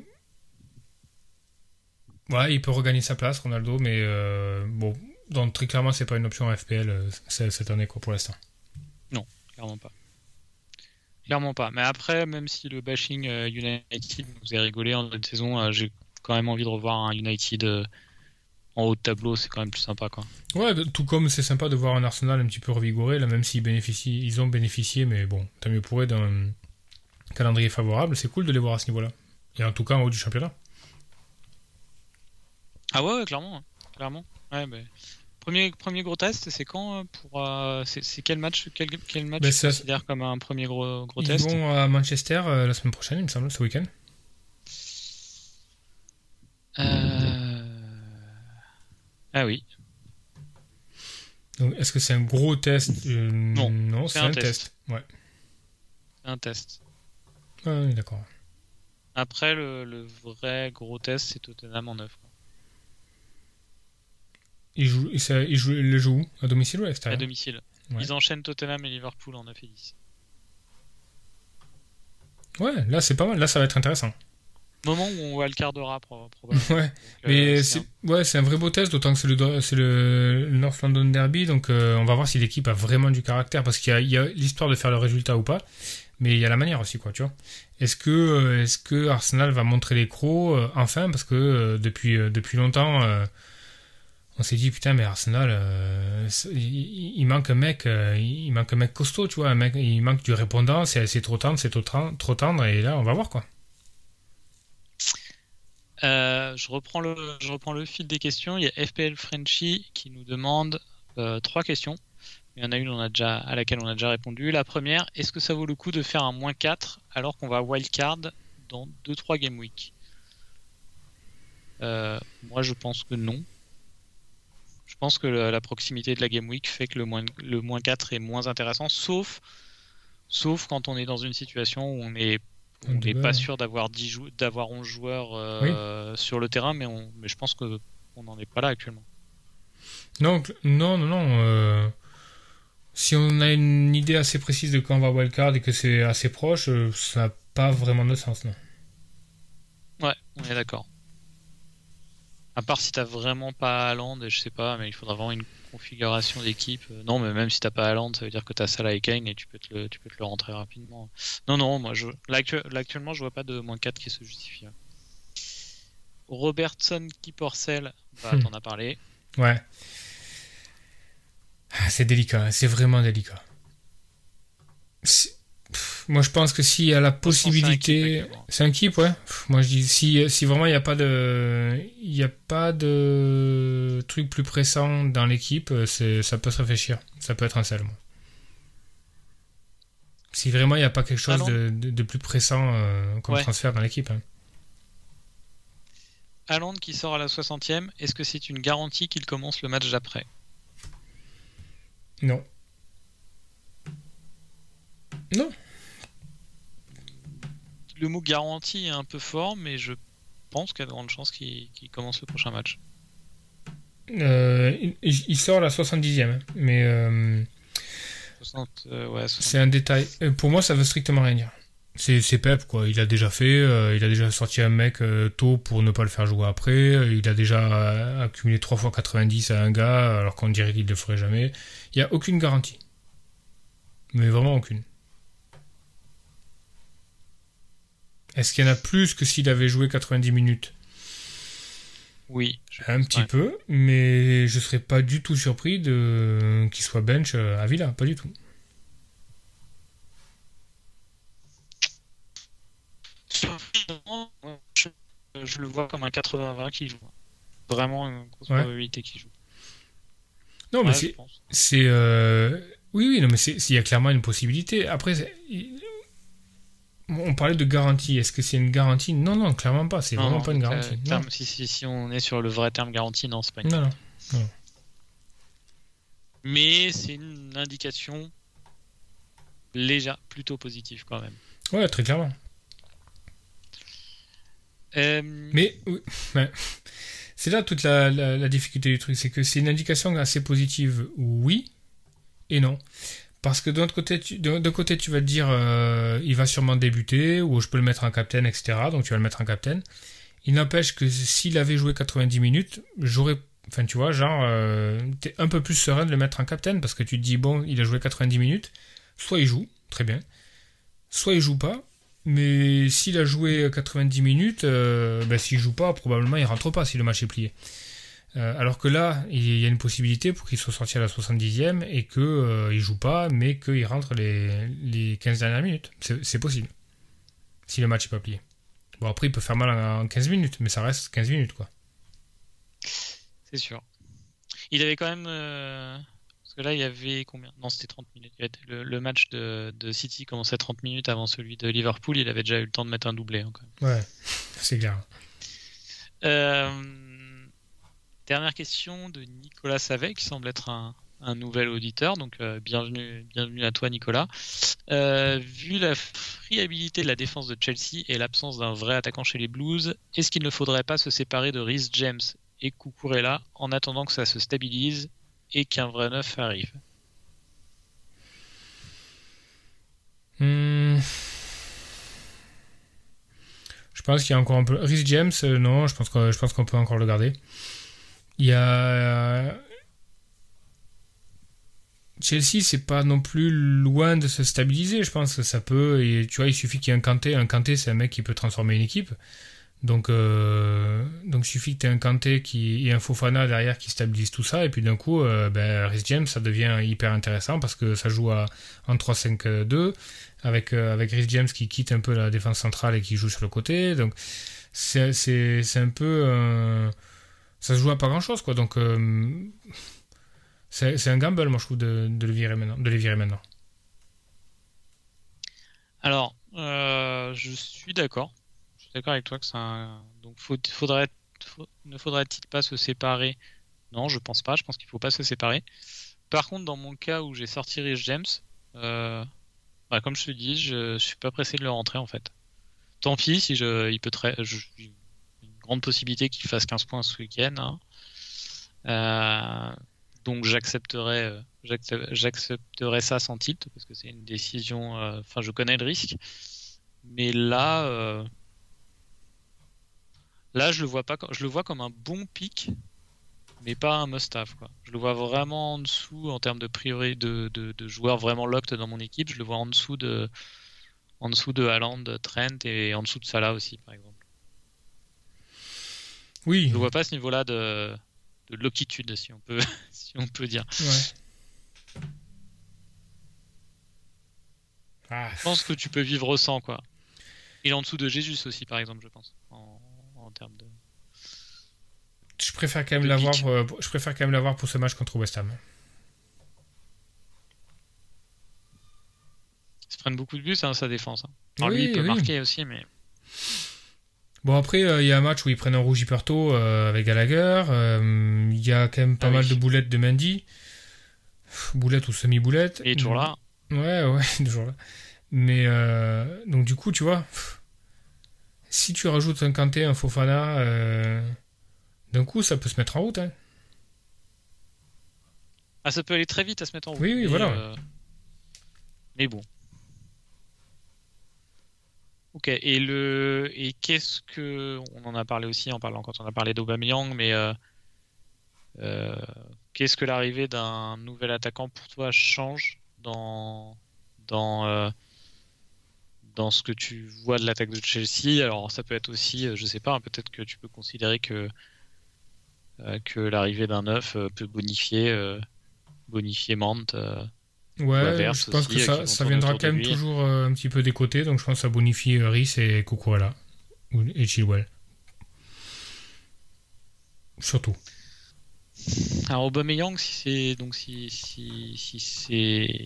ouais, il peut regagner sa place, Ronaldo, mais euh, bon, donc très clairement, c'est pas une option FPL euh, cette année quoi, pour l'instant. Non, clairement pas. Clairement pas. Mais après, même si le bashing euh, United vous a rigolé en cette saison, euh, j'ai quand même envie de revoir un United en haut de tableau, c'est quand même plus sympa quoi. Ouais, tout comme c'est sympa de voir un Arsenal un petit peu revigoré, là même s'ils bénéficient, ils ont bénéficié, mais bon, tant mieux pour eux d'un calendrier favorable, c'est cool de les voir à ce niveau-là. Et en tout cas en haut du championnat. Ah ouais, clairement, hein. clairement. Ouais, mais... Premier, premier gros test, c'est quand euh, pour euh, c'est quel match quel, quel match ben, tu considères comme un premier gros, gros test? Ils vont à Manchester euh, la semaine prochaine, il me semble, ce week-end. Ah oui. est-ce que c'est un gros test? Non, non c'est un, test. Ouais. C'est un test. Ah oui, d'accord. Après, le, le, vrai gros test, c'est Tottenham en 9. Ils jouent, ils, jouent, ils le jouent à domicile ou à l'extérieur? À domicile. Ils enchaînent Tottenham et Liverpool en 9 et 10. Ouais, là c'est pas mal, là ça va être intéressant. Moment où on va le quart d'heure probablement. ouais, mais euh, c'est ouais, c'est un vrai beau test, d'autant que c'est le, c'est le North London Derby, donc euh, on va voir si l'équipe a vraiment du caractère, parce qu'il y a, l'histoire de faire le résultat ou pas, mais il y a la manière aussi, quoi, tu vois. Est-ce que, euh, est-ce que Arsenal va montrer les crocs enfin, parce que depuis, depuis longtemps on s'est dit putain mais Arsenal euh, il, manque un mec euh, il manque un mec costaud tu vois un mec il manque du répondant c'est trop tendre c'est trop, trop tendre et là on va voir quoi Euh, je, reprends le, je reprends le fil des questions. Il y a FPL Frenchy qui nous demande trois questions. Il y en a une on a déjà, à laquelle on a déjà répondu. La première, est-ce que ça vaut le coup de faire un moins 4 alors qu'on va wildcard dans 2-3 game week? Moi, je pense que non. Je pense que la, la proximité de la game week fait que le moins, le moins 4 est moins intéressant, sauf, sauf quand on est dans une situation où on n'est pas sûr d'avoir 10 jou- d'avoir 11 joueurs euh, sur le terrain, mais, on, mais je pense que on n'en est pas là actuellement. Non, non, non, non. euh, si on a une idée assez précise de quand on va wildcard et que c'est assez proche, euh, ça n'a pas vraiment de sens, non. Ouais, on est d'accord. À part si t'as vraiment pas Haaland, et je sais pas, mais il faudra vraiment une configuration d'équipe. Euh, Non, mais même si t'as pas Haaland, ça veut dire que t'as Salah et Kane et tu peux te le, tu peux te le rentrer rapidement. Non, non, moi, je, là, actu- là, actuellement, je vois pas de moins 4 qui se justifie. Robertson qui porcelle, bah, Hmm. t'en as parlé. Ouais. Ah, C'est délicat, hein, c'est vraiment délicat. Pff, Moi, je pense que s'il y a la possibilité, c'est un keep, ouais. Pff, Moi, je dis si, si vraiment il n'y a pas de, il a pas de truc plus pressant dans l'équipe, euh, c'est, ça peut se réfléchir. Ça peut être un sel, moi. Si vraiment il n'y a pas quelque chose de, de- de plus pressant euh, comme Ouais. transfert dans l'équipe. hein. Haaland qui sort à la 60e, est-ce que c'est une garantie qu'il commence le match d'après? Non. Non. Le mot garantie est un peu fort, mais je pense qu'il y a de grandes chances qu'il commence le prochain match. Euh, il, il sort la 70e, hein, mais euh, 60, euh, ouais, 60. c'est un détail. Pour moi, ça veut strictement rien dire. C'est Pep, quoi. Il a déjà fait, il a déjà sorti un mec tôt pour ne pas le faire jouer après. Il a déjà accumulé 3 fois 90 à un gars, alors qu'on dirait qu'il ne le ferait jamais. Il n'y a aucune garantie. Mais vraiment aucune. Est-ce qu'il y en a plus que s'il avait joué 90 minutes? Oui. Un petit ouais. peu, mais je serais pas du tout surpris de qu'il soit bench euh, à Villa, pas du tout. Je, je le vois comme un 80-20 qui joue. Vraiment une grosse Ouais. probabilité qu'il joue. Non, mais Ouais, c'est euh, oui, oui, non, mais il y a clairement une possibilité. Après, on parlait de garantie. Est-ce que c'est une garantie? Non, non, clairement pas. C'est vraiment non, pas une cla- garantie. Si, si, si on est sur le vrai terme garantie, non, c'est pas une non, non. Mais c'est une indication légère, plutôt positive quand même. Ouais, très clairement. Euh, Mais oui, ouais. c'est là toute la, la- la difficulté du truc, c'est que c'est une indication assez positive, oui et non. Parce que d'un côté, tu, vas te dire, euh, il va sûrement débuter, ou je peux le mettre en captain, etc. Donc tu vas le mettre en captain. Il n'empêche que s'il avait joué 90 minutes, j'aurais, enfin tu vois, genre, euh, t'es un peu plus serein de le mettre en captain, parce que tu te dis, bon, il a joué 90 minutes, soit il joue, très bien, soit il joue pas, mais s'il a joué 90 minutes, euh, ben, s'il joue pas, probablement il rentre pas si le match est plié. Euh, alors que là, il y a une possibilité pour qu'il soit sorti à la 70e et qu'il euh, il joue pas, mais qu'il rentre les, les 15 dernières minutes. C'est possible. Si le match est pas plié. Bon, après, il peut faire mal en en 15 minutes, mais ça reste 15 minutes, quoi. C'est sûr. Il avait quand même. euh, Parce que là, il y avait combien? Non, c'était 30 minutes. Le, le match de, de City commençait 30 minutes avant celui de Liverpool. Il avait déjà eu le temps de mettre un doublé. hein, quand même. Ouais, c'est clair. Euh, Dernière question de Nicolas Savet, qui semble être un, nouvel auditeur. Donc, euh, bienvenue, bienvenue à toi, Nicolas. Euh, vu la friabilité de la défense de Chelsea et l'absence d'un vrai attaquant chez les Blues, est-ce qu'il ne faudrait pas se séparer de Rhys James et Cucurella en attendant que ça se stabilise et qu'un vrai neuf arrive? Hmm. Je pense qu'il y a encore un peu. Rhys James, euh, non, je pense qu'on peut encore le garder. Il y a. Chelsea, c'est pas non plus loin de se stabiliser. Je pense que ça peut. Et tu vois, il suffit qu'il y ait un Kanté. Un Kanté, c'est un mec qui peut transformer une équipe. Donc, euh, donc suffit que tu aies un Kanté qui, et un Fofana derrière qui stabilisent tout ça. Et puis d'un coup, euh, ben, Rhys James, ça devient hyper intéressant parce que ça joue à, en 3-5-2 avec, euh, avec Rhys James qui quitte un peu la défense centrale et qui joue sur le côté. Donc, c'est un peu euh, ça se joue à pas grand chose quoi donc euh, c'est un gamble moi je trouve de, le virer maintenant de les virer maintenant Alors, euh, je suis d'accord. Je suis d'accord avec toi que c'est un. Donc, faut- faudrait, ne faudrait-il pas se séparer? Non, je pense pas. Je pense qu'il faut pas se séparer. Par contre, dans mon cas où j'ai sorti Rich James, euh, bah, comme je te dis, je, suis pas pressé de le rentrer en fait. Tant pis si je, il peut très, je, grande possibilité qu'il fasse 15 points ce week-end. hein. Euh, donc j'accepterai, euh, j'accepte- j'accepterai ça sans tilt parce que c'est une décision. euh, Enfin, je connais le risque, mais là, là, je le vois pas. Je le vois comme un bon pic, mais pas un must-have. Je le vois vraiment en dessous en termes de priori de joueurs vraiment locked dans mon équipe. Je le vois en dessous de, en dessous de Haaland, Trent et en dessous de Salah aussi, par exemple. Oui Je vois pas ce niveau-là de, de lockitude, si on peut, si on peut dire. ouais. Ah, Je pense que tu peux vivre sans, quoi. Il est en dessous de Jésus aussi, par exemple, je pense, en, en termes de. je préfère quand même l'avoir euh, je préfère quand même l'avoir pour ce match contre West Ham Ils se prennent beaucoup de buts, hein, sa défense. hein. Alors lui, Oui, il peut oui. marquer aussi, mais. Bon après euh, il y a un match où ils prennent un rouge hyper tôt euh, avec Gallagher. Euh, Il y a quand même pas Ah oui. mal de boulettes de Mendy. Pff, Boulettes ou semi-boulettes. Il est toujours là. Ouais ouais toujours là. Mais euh, donc du coup tu vois, si tu rajoutes un Kanté, un Fofana, euh, d'un coup ça peut se mettre en route. Hein. Ah, ça peut aller très vite à se mettre en route. Oui, oui, voilà. Mais bon. Ok, et le et qu'est-ce que on en a parlé aussi en parlant quand on a parlé d'Aubameyang, mais euh, euh, qu'est-ce que l'arrivée d'un nouvel attaquant pour toi change dans dans euh, dans ce que tu vois de l'attaque de Chelsea? Alors ça peut être aussi, euh, je sais pas, hein, peut-être que tu peux considérer que euh, que l'arrivée d'un neuf euh, peut bonifier bonifier Mante. Ouais, je pense aussi, que euh, ça, ça viendra quand même toujours euh, un petit peu des côtés, donc je pense que ça bonifie euh, Rhys et. Ou- Et Chilwell. Surtout. Alors Aubameyang, si c'est donc si si si c'est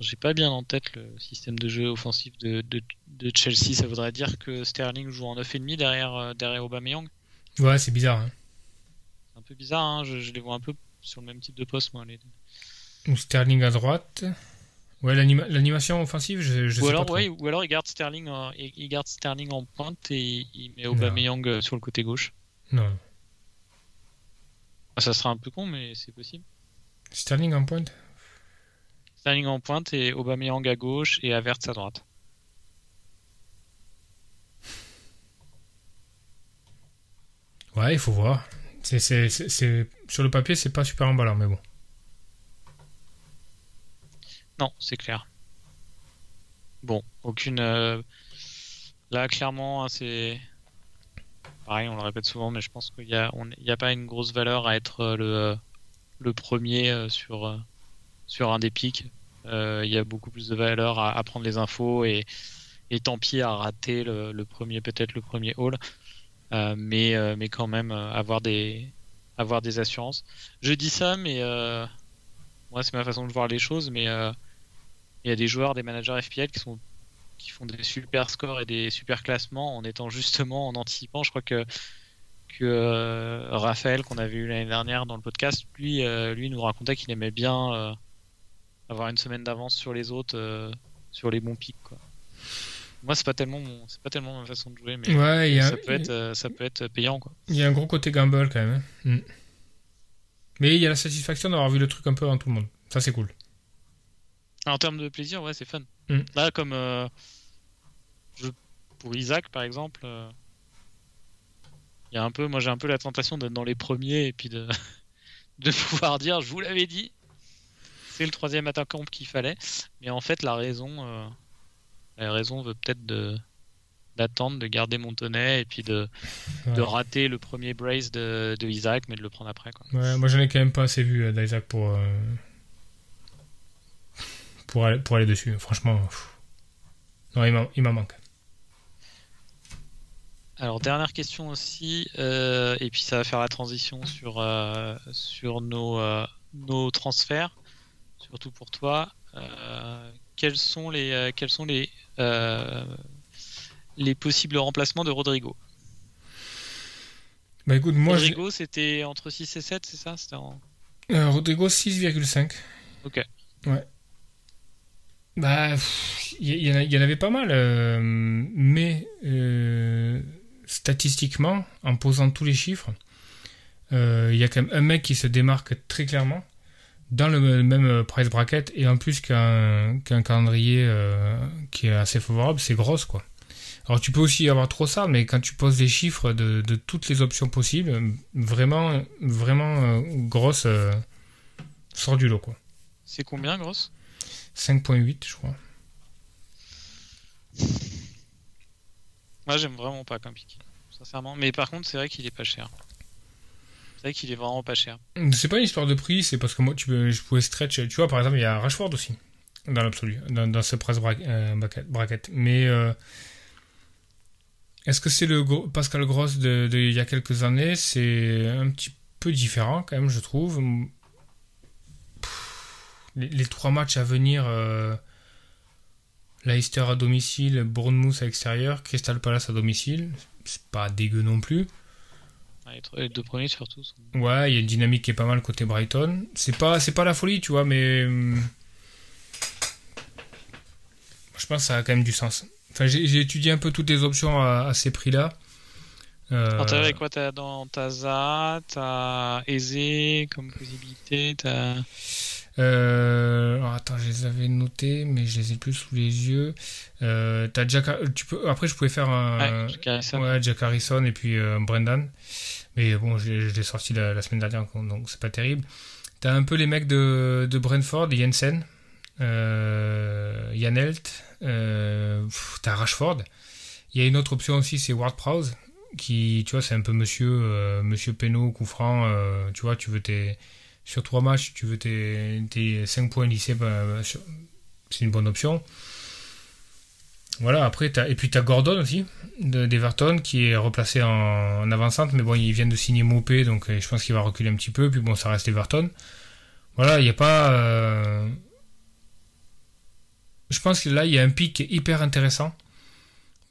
j'ai pas bien en tête le système de jeu offensif de, de, de Chelsea, ça voudrait dire que Sterling joue en 9,5 derrière euh, derrière Aubameyang. Ouais, c'est bizarre. Hein. C'est un peu bizarre, hein, je, je les vois un peu sur le même type de poste moi les deux. Ou Sterling à droite. Ouais, l'anima- l'animation offensive, je, je ou sais alors pas ouais, ou alors il garde Sterling en, il garde Sterling en pointe et il met Aubameyang euh, sur le côté gauche. Non. Ah, ça sera un peu con mais c'est possible. Sterling en pointe Sterling en pointe et Aubameyang à gauche et Havertz à droite. Ouais, il faut voir. C'est, c'est, c'est, c'est- Sur le papier, c'est pas super emballant, mais bon. Non, c'est clair. Bon, aucune. euh, Là, clairement, hein, c'est. Pareil, on le répète souvent, mais je pense qu'il n'y a, a pas une grosse valeur à être euh, le, le premier euh, sur, euh, un des pics. Euh, Il y a beaucoup plus de valeur à, à prendre les infos et, et tant pis à rater le, premier, peut-être le premier haul. Euh, mais, euh, quand même, euh, avoir des, avoir des assurances. Je dis ça, mais euh, moi, c'est ma façon de voir les choses, mais euh, il y a des joueurs, des managers FPL qui sont qui font des super scores et des super classements en étant justement en anticipant. Je crois que que euh, Raphaël qu'on avait eu l'année dernière dans le podcast, lui euh, lui nous racontait qu'il aimait bien euh, avoir une semaine d'avance sur les autres, sur les bons pics. Quoi. Moi, c'est pas tellement mon, c'est pas tellement ma façon de jouer, mais Ouais, a, ça peut être ça peut être payant quoi. il y a un gros côté gamble quand même. hein. Mm. Mais il y a la satisfaction d'avoir vu le truc un peu avant tout le monde. Ça, c'est cool. En termes de plaisir, ouais, c'est fun. Mm. Là, comme euh, je- pour Isaac, par exemple, euh, il y a un peu, moi j'ai un peu la tentation d'être dans les premiers et puis de, de pouvoir dire, je vous l'avais dit, c'est le troisième attaquant qu'il fallait. Mais en fait, la raison, euh, la raison veut peut-être de d'attendre, de garder Montonnet et puis de, rater le premier brace de, de Isaac, mais de le prendre après. Quoi. Ouais, moi, j'en ai quand même pas assez vu euh, d'Isaac pour, euh, pour, aller, pour aller dessus. Franchement, pff. non, il m'en, il m'en manque. Alors dernière question aussi, euh, et puis ça va faire la transition sur euh, sur nos nos transferts, surtout pour toi. Quels sont les quels sont les les possibles remplacements de Rodrigo Bah écoute, moi, j'ai- Rodrigo, c'était entre 6 et 7, c'est ça? En... euh, Rodrigo 6,5. Ok. Bah, pff, il y, y en y avait pas mal, euh, mais euh, statistiquement, en posant tous les chiffres, il y a quand même un mec qui se démarque très clairement dans le même price bracket et en plus qu'un calendrier qui est assez favorable, c'est grosse quoi. Alors tu peux aussi avoir trop ça, mais quand tu poses les chiffres de, de toutes les options possibles, vraiment, vraiment euh, grosse euh, sort du lot quoi. C'est combien, grosse? 5.8 je crois. Moi, j'aime vraiment pas pick, sincèrement. Mais par contre, c'est vrai qu'il est pas cher. C'est vrai qu'il est vraiment pas cher. C'est pas une histoire de prix, c'est parce que moi, tu peux, je pouvais stretch. Tu vois, par exemple, il y a Rashford aussi, dans l'absolu, dans, dans ce bracket. euh, bracket-. Mais est-ce que c'est le gros- Pascal Gross de, de il y a quelques années? C'est un petit peu différent, quand même, je trouve. Pff, Les, les trois matchs à venir. euh, Leicester à domicile, Bournemouth à l'extérieur, Crystal Palace à domicile, c'est pas dégueu non plus. Ouais, les deux premiers, surtout. sont- Ouais, il y a une dynamique qui est pas mal côté Brighton. C'est pas, c'est pas la folie, tu vois, mais hum, je pense que ça a quand même du sens. Enfin, j'ai étudié un peu toutes les options à, à ces prix-là. Euh, avec quoi T'as dans ta ZA, t'as Aisé comme possibilité, t'as. euh, alors, attends, je les avais notés, mais je les ai plus sous les yeux. Euh, t'as Jack, tu peux, après, je pouvais faire un, Ouais, Jack Harrison. Ouais, Jack Harrison et puis euh, Brendan. Mais bon, je, l'ai- je l'ai sorti la, la semaine dernière, donc c'est pas terrible. T'as un peu les mecs de, de Brentford, Jensen, euh, Janelt, euh, t'as Rashford. Il y a une autre option aussi, c'est Ward Prowse, qui, tu vois, c'est un peu monsieur, euh, monsieur Penaud, coup franc, euh, tu vois, tu veux tes, sur trois matchs, tu veux tes, tes 5 points lycée, bah, sur- c'est une bonne option. Voilà, après, t'as, et puis t'as Gordon aussi, de- d'Everton, qui est replacé en, en mais bon, il vient de signer Mopé, donc euh, je pense qu'il va reculer un petit peu, puis bon, ça reste Everton. Voilà, il n'y a pas. Euh, Je pense que là, il y a un pic hyper intéressant,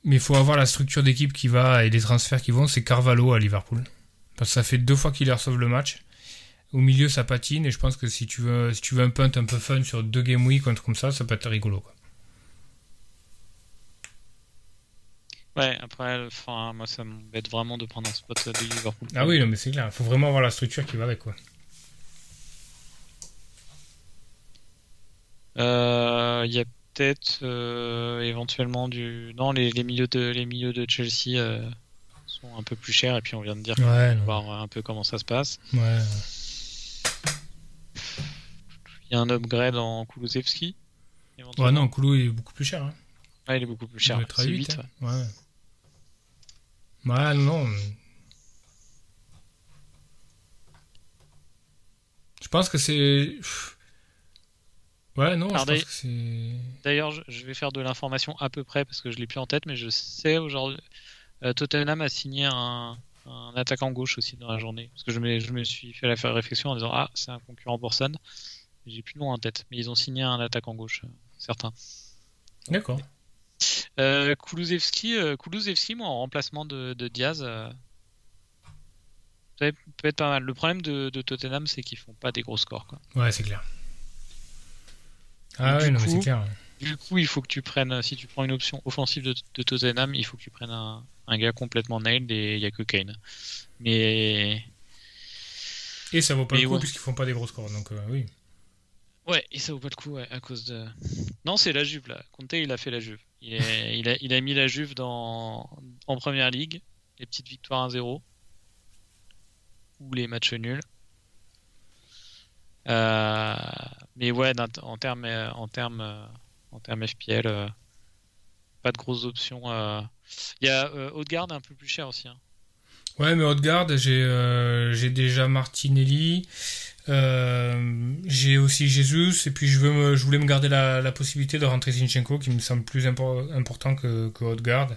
mais il faut avoir la structure d'équipe qui va et les transferts qui vont, c'est Carvalho à Liverpool. Parce que ça fait deux fois qu'il leur sauve le match. Au milieu, ça patine, et je pense que si tu veux, si tu veux un punt un peu fun sur deux game week, un truc comme ça, ça peut être rigolo. Quoi. Ouais, après, enfin, moi, ça m'embête vraiment de prendre un spot de Liverpool. Ah oui, non, mais c'est clair, il faut vraiment avoir la structure qui va avec. quoi. Euh, Il y a peut-être euh, éventuellement du. Non, les, les milieux de les milieux de Chelsea euh, sont un peu plus chers et puis on vient de dire qu'on Ouais, va voir un peu comment ça se passe. Ouais. Il y a un upgrade en Kulusevski. Ouais, non, Koulou est beaucoup plus cher. Hein. Ouais, il est beaucoup plus cher. C'est 8, 8, hein. Ouais. Non. Je pense que c'est. Ouais, non, Alors, je pense d'ailleurs- que c'est. D'ailleurs, je, vais faire de l'information à peu près parce que je l'ai plus en tête, mais je sais aujourd'hui. euh, Tottenham a signé un, un attaquant gauche aussi dans la journée. Parce que je me, je me suis fait la faire réflexion en disant Ah, c'est un concurrent pour Son. J'ai plus le nom en tête, mais ils ont signé un attaquant gauche, euh, certains. D'accord. Euh, Kulusevski, euh, Kulusevski, moi, en remplacement de, de Diaz, euh, ça peut être pas mal. Le problème de, de Tottenham, c'est qu'ils font pas des gros scores. Quoi. Ouais, c'est clair. Ah mais c'est clair. Du coup, il faut que tu prennes, si tu prends une option offensive de, de Tottenham, il faut que tu prennes un, un gars complètement nailed et il y a que Kane. Mais Et ça vaut pas Mais le coup ouais. puisqu'ils font pas des gros scores. Donc, euh, oui. ouais, et ça vaut pas le coup ouais, à cause de. Non, c'est la Juve là. Conte, il a fait la Juve. Il, est- il a, il a mis la Juve dans en première ligue, les petites victoires 1-0 ou les matchs nuls. Euh, mais ouais, en termes euh, en termes euh, en termes FPL, euh, pas de grosses options. Il y a euh, Odegaard un peu plus cher aussi. hein. Ouais, mais Haute-Garde, j'ai j'ai déjà Martinelli. j'ai aussi Jesus. Et puis, je, veux me- je voulais me garder la, possibilité de rentrer Zinchenko qui me semble plus impor- important que, que Haute-Garde.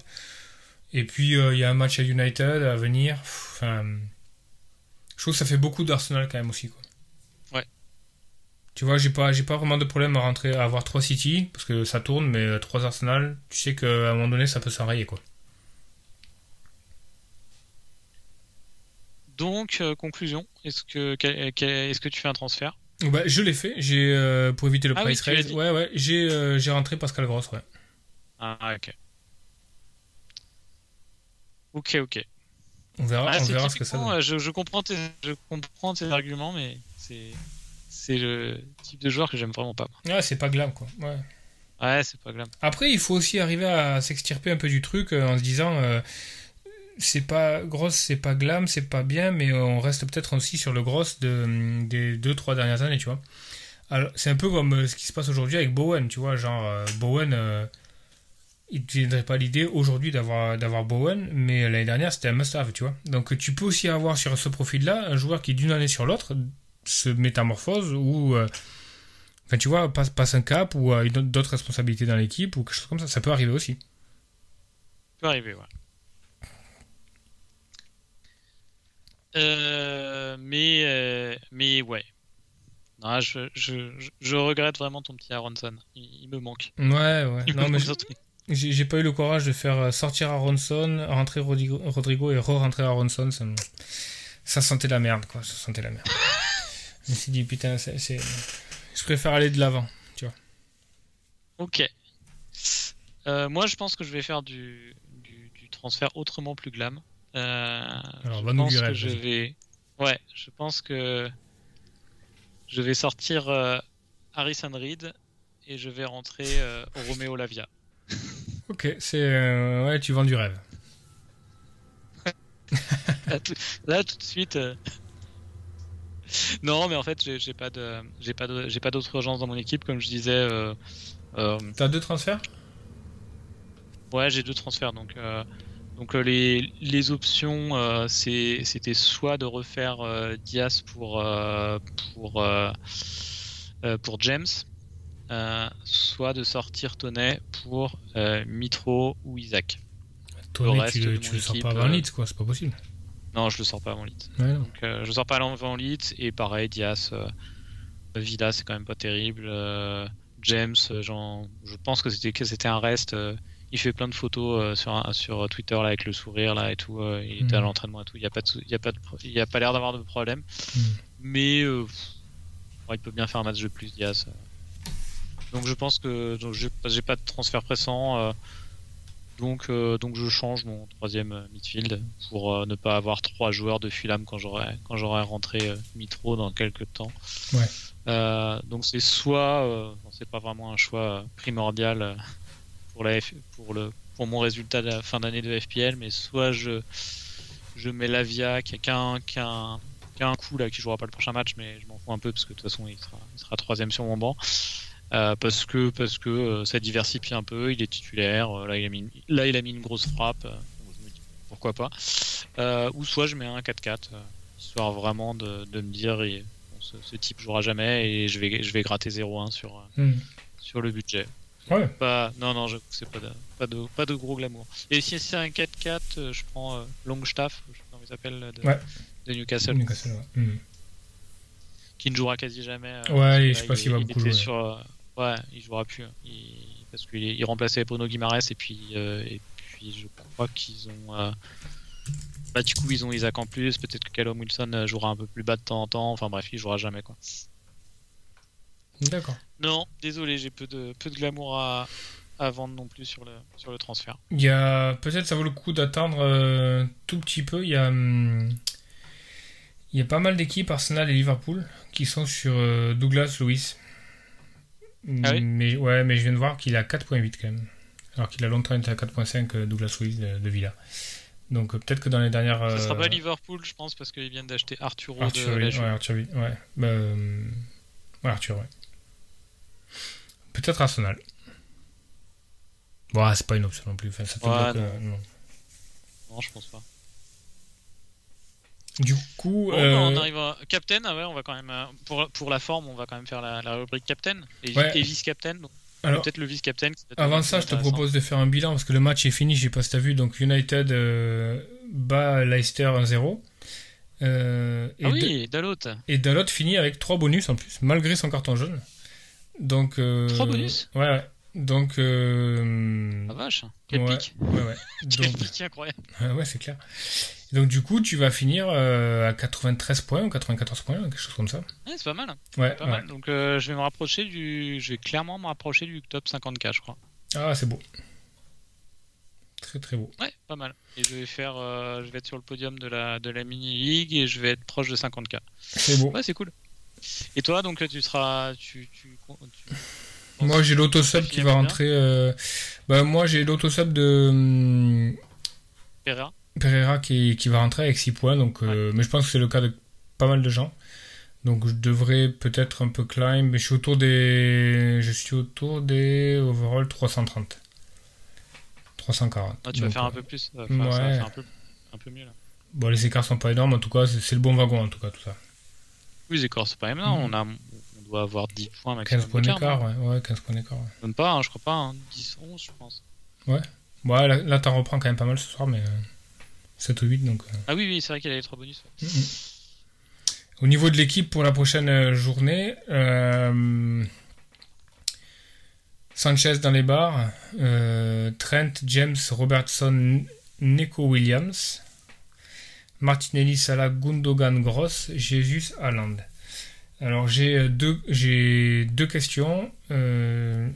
Et puis il y a un match à United à venir. Enfin, je trouve que ça fait beaucoup d'Arsenal quand même aussi. Quoi. Tu vois, j'ai pas, j'ai pas vraiment de problème à rentrer, à avoir 3 City, parce que ça tourne, mais 3 Arsenal, tu sais qu'à un moment donné, ça peut s'enrayer, quoi. Donc, euh, conclusion, est-ce que, est-ce que tu fais un transfert? Bah, Je l'ai fait, j'ai, euh, pour éviter le ah price raise. Ouais, ouais, j'ai, euh, j'ai rentré Pascal Gross, ouais. Ah, ok. Ok, ok. On verra, ah, on verra ce que ça donne. Je, je, comprends tes, je comprends tes arguments, mais c'est, c'est le type de joueur que j'aime vraiment pas. Ouais, c'est pas glam, quoi. Ouais. Ouais, c'est pas glam. Après, il faut aussi arriver à s'extirper un peu du truc en se disant c'est pas grosse, c'est pas glam, c'est pas bien, mais on reste peut-être aussi sur le gros de, des deux, trois dernières années, tu vois. Alors, c'est un peu comme euh, ce qui se passe aujourd'hui avec Bowen, tu vois, genre euh, Bowen, euh, il ne viendrait pas l'idée aujourd'hui d'avoir, d'avoir Bowen, mais l'année dernière c'était un must-have, tu vois. Donc tu peux aussi avoir sur ce profil-là un joueur qui d'une année sur l'autre se métamorphose ou, enfin tu vois, passe, passe un cap ou a d'autres responsabilités dans l'équipe ou quelque chose comme ça. Ça peut arriver aussi. Ça peut arriver, ouais. Euh, mais, euh, mais ouais. Non, je, je, je, regrette vraiment ton petit Aronson. Il, me manque. Ouais, ouais. non, mais j'ai pas eu le courage de faire euh, sortir Aronson, rentrer Rodrigo, Rodrigo et re-rentrer Aronson. Ça, ça sentait la merde, quoi. Ça sentait la merde. je me suis dit, putain, c'est, je préfère aller de l'avant, tu vois. Ok. moi, je pense que je vais faire du, du, du transfert autrement plus glam. Euh, Alors, je pense que je vais. Ouais, je pense que je vais sortir euh, Harrison Reed et je vais rentrer euh, Romeo Lavia. ok, c'est ouais, tu vends du rêve. là, tout, de suite. Non, mais en fait, j'ai pas de, j'ai pas j'ai pas d'autre urgence dans mon équipe, comme je disais. T'as deux transferts? Ouais, j'ai deux transferts, donc donc euh, les, les options, euh, c'était soit de refaire euh, Diaz pour pour pour James, soit de sortir Tonnet pour Mitro ou Isaac. Tonnet, tu, le, le sors pas avant Leeds, quoi, c'est pas possible. Non, je le sors pas avant Leeds. Donc, je le sors pas avant Leeds et pareil, Diaz, Villa, c'est quand même pas terrible. James, je pense que c'était que c'était un reste il fait plein de photos euh, sur, sur Twitter là avec le sourire là et tout. Euh, il était à mm. l'entraînement et tout. Il n'y a pas de, il y a pas de, il a pas l'air d'avoir de problème. Mm. Mais euh, il peut bien faire un match de plus Diaz. Donc je pense que donc j'ai pas de transfert pressant. Donc donc je change mon troisième midfield pour ne pas avoir trois joueurs de Fulham quand j'aurai quand j'aurai rentré Mitro dans quelques temps. Ouais. donc c'est soit c'est pas vraiment un choix primordial pour, la pour, le, pour mon résultat de la fin d'année de FPL, mais soit je, je mets Lavia qui a qu'un qu'un un coup là qui jouera pas le prochain match, mais je m'en fous un peu parce que de toute façon il sera, il sera troisième sur mon banc. Euh, parce que parce que euh, ça diversifie un peu, il est titulaire, euh, là il a mis une, là il a mis une grosse frappe, je me dis pourquoi pas. ou soit je mets un 4-4 histoire vraiment de, de me dire ce, type jouera jamais et je vais je vais gratter 0-1 sur hmm. sur le budget. Ouais. Pas, non, non, je c'est pas de, pas, de, pas de gros glamour. Et si c'est un 4-4, euh, je prends Longstaff, je sais pas comment il s'appelle, de, de Newcastle. Newcastle ouais. Hmm. Qui ne jouera quasi jamais. Ouais, je sais pas s'il va beaucoup jouer. Sur, ouais, il jouera plus. Hein. Il, parce qu'il il remplaçait Bruno Guimaraes et puis, et puis je crois qu'ils ont. Bah, du coup, ils ont Isaac en plus. Peut-être que Callum Wilson jouera un peu plus bas de temps en temps. Enfin bref, il jouera jamais quoi. D'accord. Non, désolé, j'ai peu de, peu de glamour à, à vendre non plus sur le, sur le transfert. Il y a peut-être ça vaut le coup d'attendre euh, tout petit peu. Il y a hum, il y a pas mal d'équipes Arsenal et Liverpool qui sont sur euh, Douglas Lewis. Ah oui mais ouais, mais je viens de voir qu'il a 4.8 quand même. Alors qu'il a longtemps été à 4.5 euh, Douglas Lewis de, Villa. Donc peut-être que dans les dernières. Ce sera pas Liverpool, je pense, parce qu'ils viennent d'acheter Arthur Arthur, de ouais, Arthur, ouais. Bah, hum, ouais, Arthur, ouais. Peut-être Arsenal. Bon, c'est pas une option non plus. Enfin, ça ouais, non. non. non. je pense pas. Du coup, bon, euh... bah, on arrive à Captain. Ah ouais, on va quand même euh, pour, pour la forme, on va quand même faire la, la rubrique Captain et, ouais. et vice Captain. Alors, peut-être le vice-captain. Avant ça, je te propose de faire un bilan parce que le match est fini, je sais pas si tu as vu. Donc United euh, bat Leicester 1-0. Euh, ah oui, Dalot. Et Dalot finit avec 3 bonus en plus, malgré son carton jaune. Donc, euh, 3 bonus? Ouais, ouais. Donc. Euh, ah vache, quel ouais, pic. Ouais, ouais. quel pic incroyable. ouais, c'est clair. Donc, du coup, tu vas finir euh, à 93 points ou 94 points, quelque chose comme ça. Ouais, c'est pas mal. Ouais, pas mal. Donc, euh, je vais me rapprocher du. Je vais clairement me rapprocher du top 50k, je crois. Ah, c'est beau. Très très beau. Ouais, pas mal. Et je vais faire, euh, je vais être sur le podium de la de la mini league et je vais être proche de 50k. C'est beau. Ouais, c'est cool. Et toi, donc tu seras, tu, tu, moi j'ai l'autosub qui va rentrer. Euh... Bah, moi j'ai l'autosub de hum, Pereira. Pereira qui, qui, va rentrer avec 6 points. Donc, euh, Mais je pense que c'est le cas de pas mal de gens. Donc je devrais peut-être un peu climb. Mais je suis autour des. Je suis autour des overall 330. 340. Ah, tu vas faire un peu plus. Ça va faire un, peu, un peu mieux là. Bon, les écarts sont pas énormes. En tout cas, c'est le bon wagon en tout cas tout ça. Oui, les écarts c'est pas énorme. Mm. On a doit avoir 10 points maximum. 15 points d'écart, ouais. ouais. 15 points d'écart. Ouais. Même pas, hein, je crois pas, hein. 10, 11, je pense. Ouais. Ouais, là, là t'en reprends quand même pas mal ce soir, mais 7 ou 8, donc. Euh. Ah oui, oui, c'est vrai qu'il a les 3 bonus. Ouais. Mm -hmm. Au niveau de l'équipe pour la prochaine euh, journée, euh... Sanchez dans les bars, euh, Trent, James, Robertson, Neko Williams, Martinelli, Salah, Gundogan, Gross, Jesus, Haaland. Alors j'ai euh, deux, j'ai deux questions. Euh,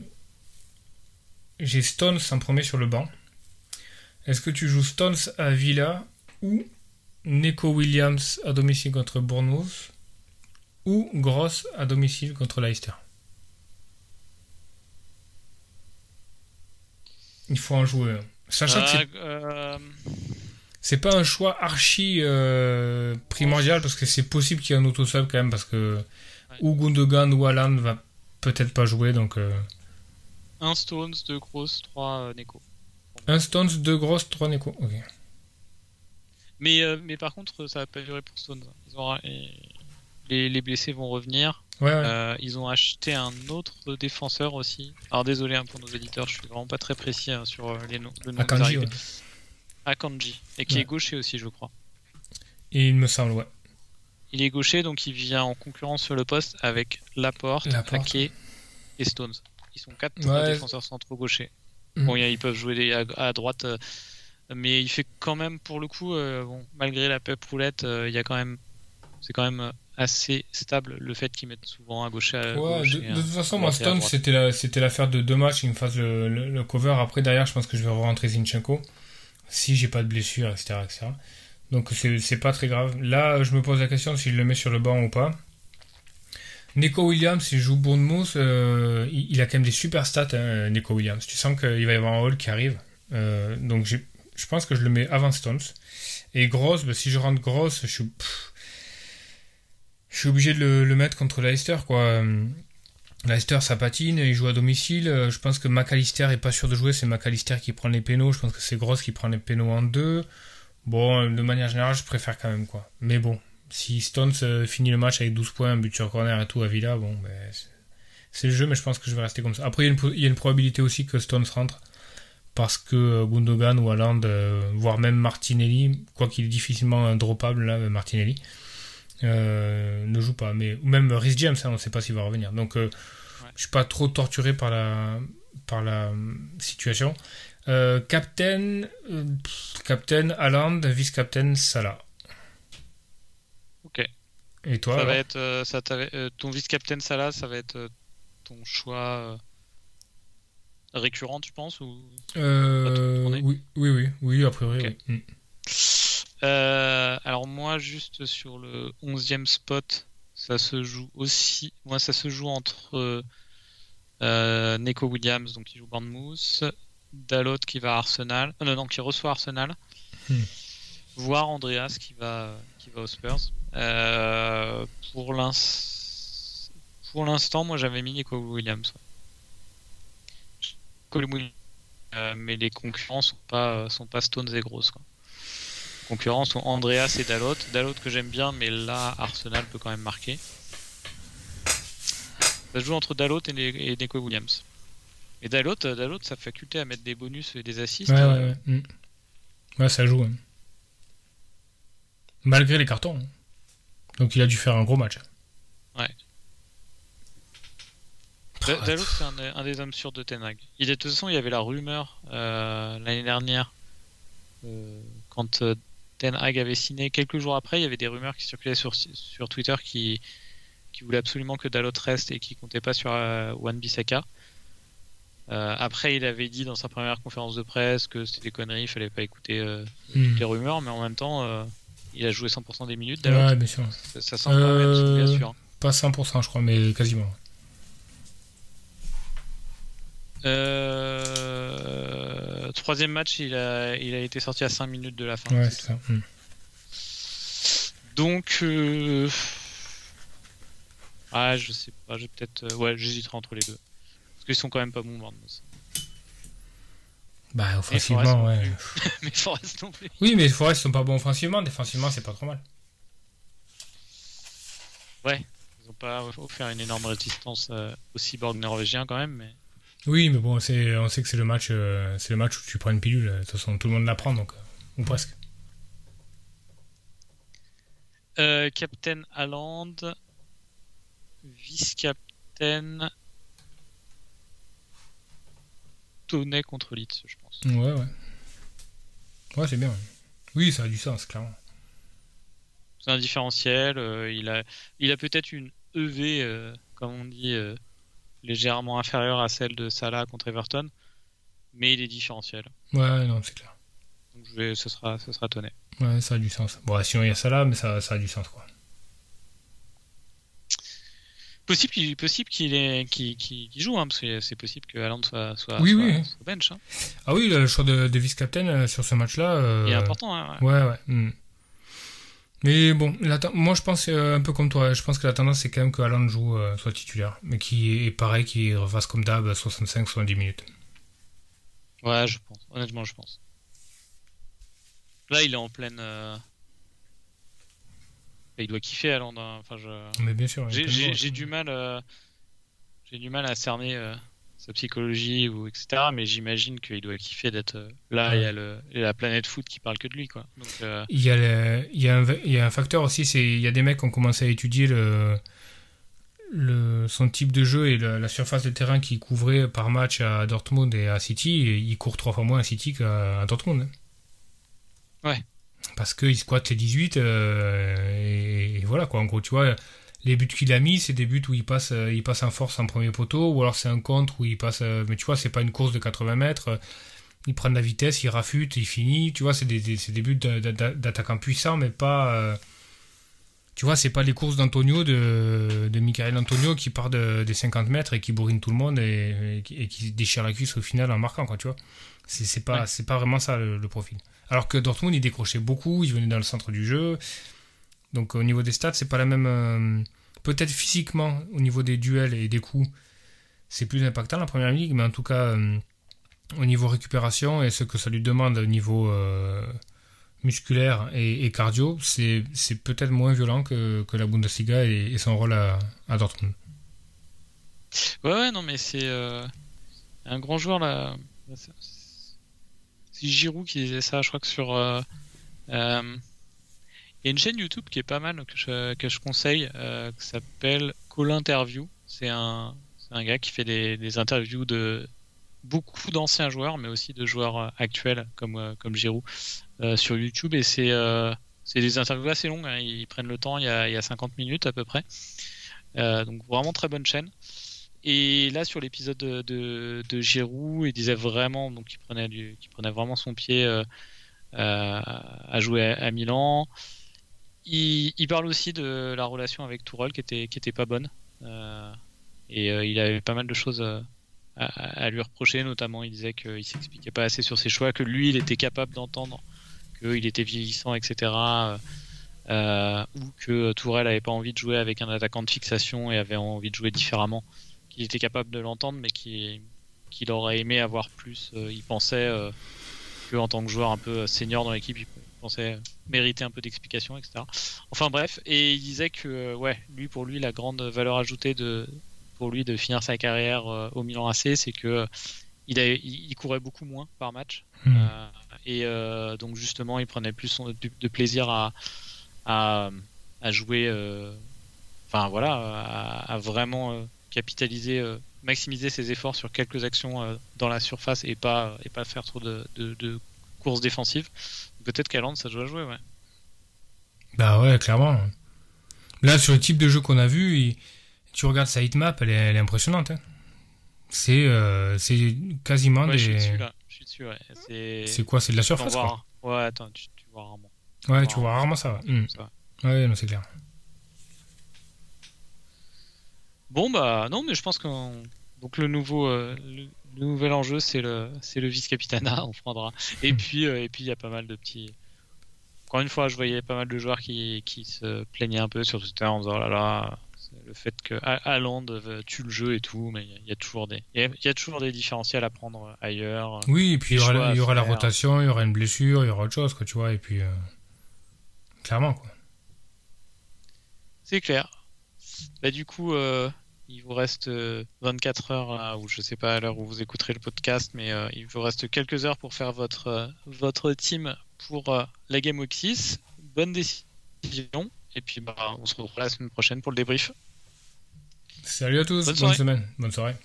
j'ai Stones en premier sur le banc. Est-ce que tu joues Stones à Villa ou Neko Williams à domicile contre Bournemouth ou Gross à domicile contre Leicester? Il faut en jouer. Sachant. Euh, c'est pas un choix archi euh, primordial parce que c'est possible qu'il y ait un auto-sub quand même parce que ouais. ou Gundogan ou Alan va peut-être pas jouer donc. Euh... Un Stones, deux grosses, trois euh, Neko. Un Stones, deux grosses, trois Neko. Ok. Mais, euh, mais par contre, ça va pas durer pour Stones. Ils ont... les, les, blessés vont revenir. Ouais, ouais. Ils ont acheté un autre défenseur aussi. Alors désolé hein, pour nos éditeurs, je suis vraiment pas très précis hein, sur les noms. Le nom Akanji. Akanji, et qui Ouais. est gaucher aussi, je crois. Et il me semble, ouais. Il est gaucher, donc il vient en concurrence sur le poste avec Laporte, Laporte. Ake et Stones. Ils sont quatre Ouais. défenseurs centraux gauchers. Mhm. Bon, ils peuvent jouer à, à droite, euh, mais il fait quand même, pour le coup, euh, bon, malgré la pep roulette, euh, il y a quand même, c'est quand même assez stable le fait qu'ils mettent souvent à gauche. À Ouais, gauche de, toute façon, moi, droite et à Stone, droite. c'était la- c'était l'affaire de deux matchs. Il me fasse le, le- le cover. Après, derrière, je pense que je vais rentrer Zinchenko. Si j'ai pas de blessure, etc. etc. Donc, c'est pas très grave. Là, je me pose la question si je le mets sur le banc ou pas. Nico Williams, il joue Bournemouth. euh, il, a quand même des super stats, hein, Nico Williams. Tu sens qu'il va y avoir un hall qui arrive. Euh, donc, je pense que je le mets avant Stones. Et Gross, bah, si je rentre Gross, je suis. je suis obligé de le, le mettre contre Leicester, quoi. Leicester, ça patine, il joue à domicile. Euh, Je pense que McAllister est pas sûr de jouer, c'est McAllister qui prend les pénaux. Je pense que c'est Gross qui prend les pénaux en deux. Bon, euh, de manière générale, je préfère quand même, quoi. Mais bon, si Stones euh, finit le match avec 12 points, un but sur corner et tout à Villa, bon, ben, c'est- le jeu, mais je pense que je vais rester comme ça. Après, il y a une, probabilité aussi que Stones rentre. Parce que Gundogan ou Haaland, voire même Martinelli, quoi qu'il est difficilement droppable, là, Martinelli, euh, ne joue pas. Mais, ou même Rhys James, hein, on ne sait pas s'il va revenir. Donc, euh, je suis pas trop torturé par la, par la euh, situation. Euh, captain, pff, captain Haaland, vice-captain Salah. Ok. Et toi ça va être, ça ton vice-captain Salah, ça va être ton choix récurrent, tu penses ou... Oui, oui, oui, oui, a priori, oui. Mm. Euh, alors moi, juste sur le 11e spot, ça se joue aussi. Moi, ça se joue entre euh, Neko Williams, donc qui joue Bournemouth, Dalot qui va à Arsenal, euh, non, non, qui reçoit Arsenal, Hmm. voire Andreas qui va qui va aux Spurs. Euh, pour l'ins- pour l'instant, moi, j'avais mis Neko Williams. ouais. Mais les concurrents sont pas sont pas Stones et Gross. Quoi concurrents sont Andreas et Dalot. Dalot que j'aime bien, mais là, Arsenal peut quand même marquer. Ça se joue entre Dalot et, et Neko Williams. Et Dalot, Dalot, sa faculté à mettre des bonus et des assists. Ouais, euh, ouais, ouais. Mm. Ouais, ça joue. hein. Malgré les cartons. hein. Donc il a dû faire un gros match. Da- Ah, Dalot, c'est un, des- un des hommes sûrs de Ten Hag. Il est, de toute façon, il y avait la rumeur euh, l'année dernière, euh, quand euh, Ten Hag avait signé, quelques jours après, il y avait des rumeurs qui circulaient sur, sur Twitter qui, qui voulaient absolument que Dalot reste et qui comptaient pas sur euh, Wan Bissaka. Euh, après, il avait dit dans sa première conférence de presse que c'était des conneries, il fallait pas écouter euh, Mm. toutes les rumeurs, mais en même temps, euh, il a joué 100% des minutes. Dalot. Ouais, bien sûr. Ça, ça semble quand même être bien sûr. Pas 100%, je crois, mais quasiment. Euh, troisième match, il a, il a été sorti à 5 minutes de la fin. Ouais, c'est ça. Mm. Donc, euh... ah, je sais pas, je peut-être, euh, ouais, j'hésiterai entre les deux, parce qu'ils sont quand même pas bons, Bournemouth. Bah, offensivement, ouais. Mais Forest non plus. Oui, mais les Forest sont pas bons offensivement. Défensivement, c'est pas trop mal. Ils ont pas offert une énorme résistance euh, aux cyborgs norvégiens quand même, mais Oui, mais bon, c'est, on sait que c'est le match, euh, c'est le match où tu prends une pilule. De toute façon, tout le monde la prend, donc euh, ou presque. euh, Captain Haaland, vice-captain Tonnet contre Leeds, je pense. Ouais, ouais. Ouais, c'est bien. Oui, ça a du sens, clairement. C'est un différentiel. euh, il a, il a peut-être une EV, comme on dit, légèrement inférieure à celle de Salah contre Everton, mais il est différentiel. Ouais, non, c'est clair. Donc je vais, ce sera, ce sera Tonnet. Ouais, ça a du sens. Bon, sinon il y a là, mais ça, ça a du sens, quoi. Possible qu'il, possible qu'il est, qu'il, joue, hein, parce que c'est possible que Haaland soit, soit, Oui, soit, oui. soit bench. hein. Ah oui, le choix de, de vice-captain euh, sur ce match-là. euh, Il est important. Hein, ouais. Ouais, ouais. hmm. Mais bon, la moi je pense euh, un peu comme toi. Je pense que la tendance c'est quand même que Haaland joue euh, soit titulaire, mais qui est pareil, qui refasse comme d'hab 65-70 minutes. Ouais, je pense. Honnêtement, je pense. Là, il est en pleine. euh, Il doit kiffer hein. Enfin, je. Mais bien sûr. J'ai- du mal, j'ai du mal à cerner euh, sa psychologie ou etc. Mais j'imagine qu'il doit kiffer d'être euh, là. Il y a le, il y a la planète foot qui parle que de lui, quoi. Donc, euh, Il y, a le- il, y a un, il y a un facteur aussi, c'est il y a des mecs qui ont commencé à étudier le, le, son type de jeu et la surface de terrain qu'il couvrait par match à Dortmund et à City. Et il court trois fois moins à City qu'à Dortmund. hein. Ouais. Parce qu'il squatte les 18 euh, et, et voilà quoi. En gros, tu vois, les buts qu'il a mis, c'est des buts où il passe, euh, il passe en force en premier poteau ou alors c'est un contre où il passe. euh, mais tu vois, c'est pas une course de 80 mètres. Il prend de la vitesse, il rafute, il finit. Tu vois, c'est des, des- c'est des buts d'a- d'a- d'attaquants puissants, mais pas. euh, tu vois, c'est pas les courses d'Antonio, de, de Michael Antonio qui part de- des 50 mètres et qui bourrine tout le monde et, et qui- et qui déchire la cuisse au final en marquant, quoi, tu vois. C'est c'est pas, Ouais. c'est pas vraiment ça le, le profil. Alors que Dortmund, il décrochait beaucoup, il venait dans le centre du jeu. Donc au niveau des stats, c'est pas la même. euh, Peut-être physiquement, au niveau des duels et des coups, c'est plus impactant la première ligue, mais en tout cas, euh, au niveau récupération et ce que ça lui demande au niveau euh, musculaire et, cardio, c'est peut-être moins violent que, que la Bundesliga et, son rôle à, à Dortmund. ouais, ouais, non, mais c'est un grand joueur là. C'est- Giroud qui disait ça. Je crois que sur. Il y a une chaîne YouTube qui est pas mal que je, que je conseille, euh, qui s'appelle Call Interview. C'est un, un gars qui fait des, des interviews de beaucoup d'anciens joueurs, mais aussi de joueurs euh, actuels comme, euh, comme Giroud sur YouTube. Et c'est des interviews assez longues. hein. Ils prennent le temps, il y a, il y a 50 minutes à peu près. Donc vraiment très bonne chaîne. Et là sur l'épisode de, de, Giroud, il disait vraiment, donc il prenait, prenait vraiment son pied à jouer à Milan. Il, parle aussi de la relation avec Tourelle qui était, qui était pas bonne. Euh, et euh, il avait pas mal de choses euh, à, lui reprocher, notamment il disait qu'il s'expliquait pas assez sur ses choix, que lui il était capable d'entendre qu'il était vieillissant, etc. ou que Tourelle avait pas envie de jouer avec un attaquant de fixation et avait envie de jouer différemment, qu'il était capable de l'entendre, mais qu'il aurait aimé avoir plus. il pensait euh, que en tant que joueur un peu senior dans l'équipe, il pensait mériter un peu d'explications, etc. Enfin bref, et il disait que euh, ouais, lui pour lui la grande valeur ajoutée de pour lui de finir sa carrière au Milan AC, c'est que il, a, il, courait beaucoup moins par match. Hmm. et donc justement, il prenait plus de, plaisir à, à, à jouer, enfin voilà, à, vraiment capitaliser, maximiser ses efforts sur quelques actions dans la surface et pas, et pas faire trop de, de, courses défensives. Peut-être qu'à ça doit jouer, ouais. Bah ouais, clairement. Là, sur le type de jeu qu'on a vu, tu regardes sa hitmap, elle est, elle est impressionnante. Hein. C'est euh, c'est quasiment ouais, des. Je suis dessus, là. Je suis dessus, ouais. C'est quoi C'est de la surface, quoi Ouais, attends, tu, vois rarement. Ouais, tu vois rarement ça, ouais. Hmm. Ouais, non, c'est clair. Bon, bah, non, mais je pense que donc le nouveau, euh, le, nouvel enjeu, c'est le, c'est le vice-capitana, on prendra. Et puis, euh, et puis, il y a pas mal de petits, encore une fois, je voyais pas mal de joueurs qui, qui se plaignaient un peu sur Twitter en disant oh là là, le fait que Haaland tue le jeu et tout, mais il y, a toujours des, il y, a toujours des différentiels à prendre ailleurs. Oui, et puis il y aura, il y aura la rotation, il y aura une blessure, il y aura autre chose, quoi, tu vois, et puis euh, clairement, quoi. C'est clair. Bah du coup, euh, il vous reste 24 euh, heures, ou je sais pas à l'heure où vous écouterez le podcast, mais il vous reste quelques heures pour faire votre votre team pour euh, la Game Week 6. Bonne décision. Et puis bah, on se retrouve la semaine prochaine pour le débrief. Salut à tous, bonne, bonne semaine, bonne soirée.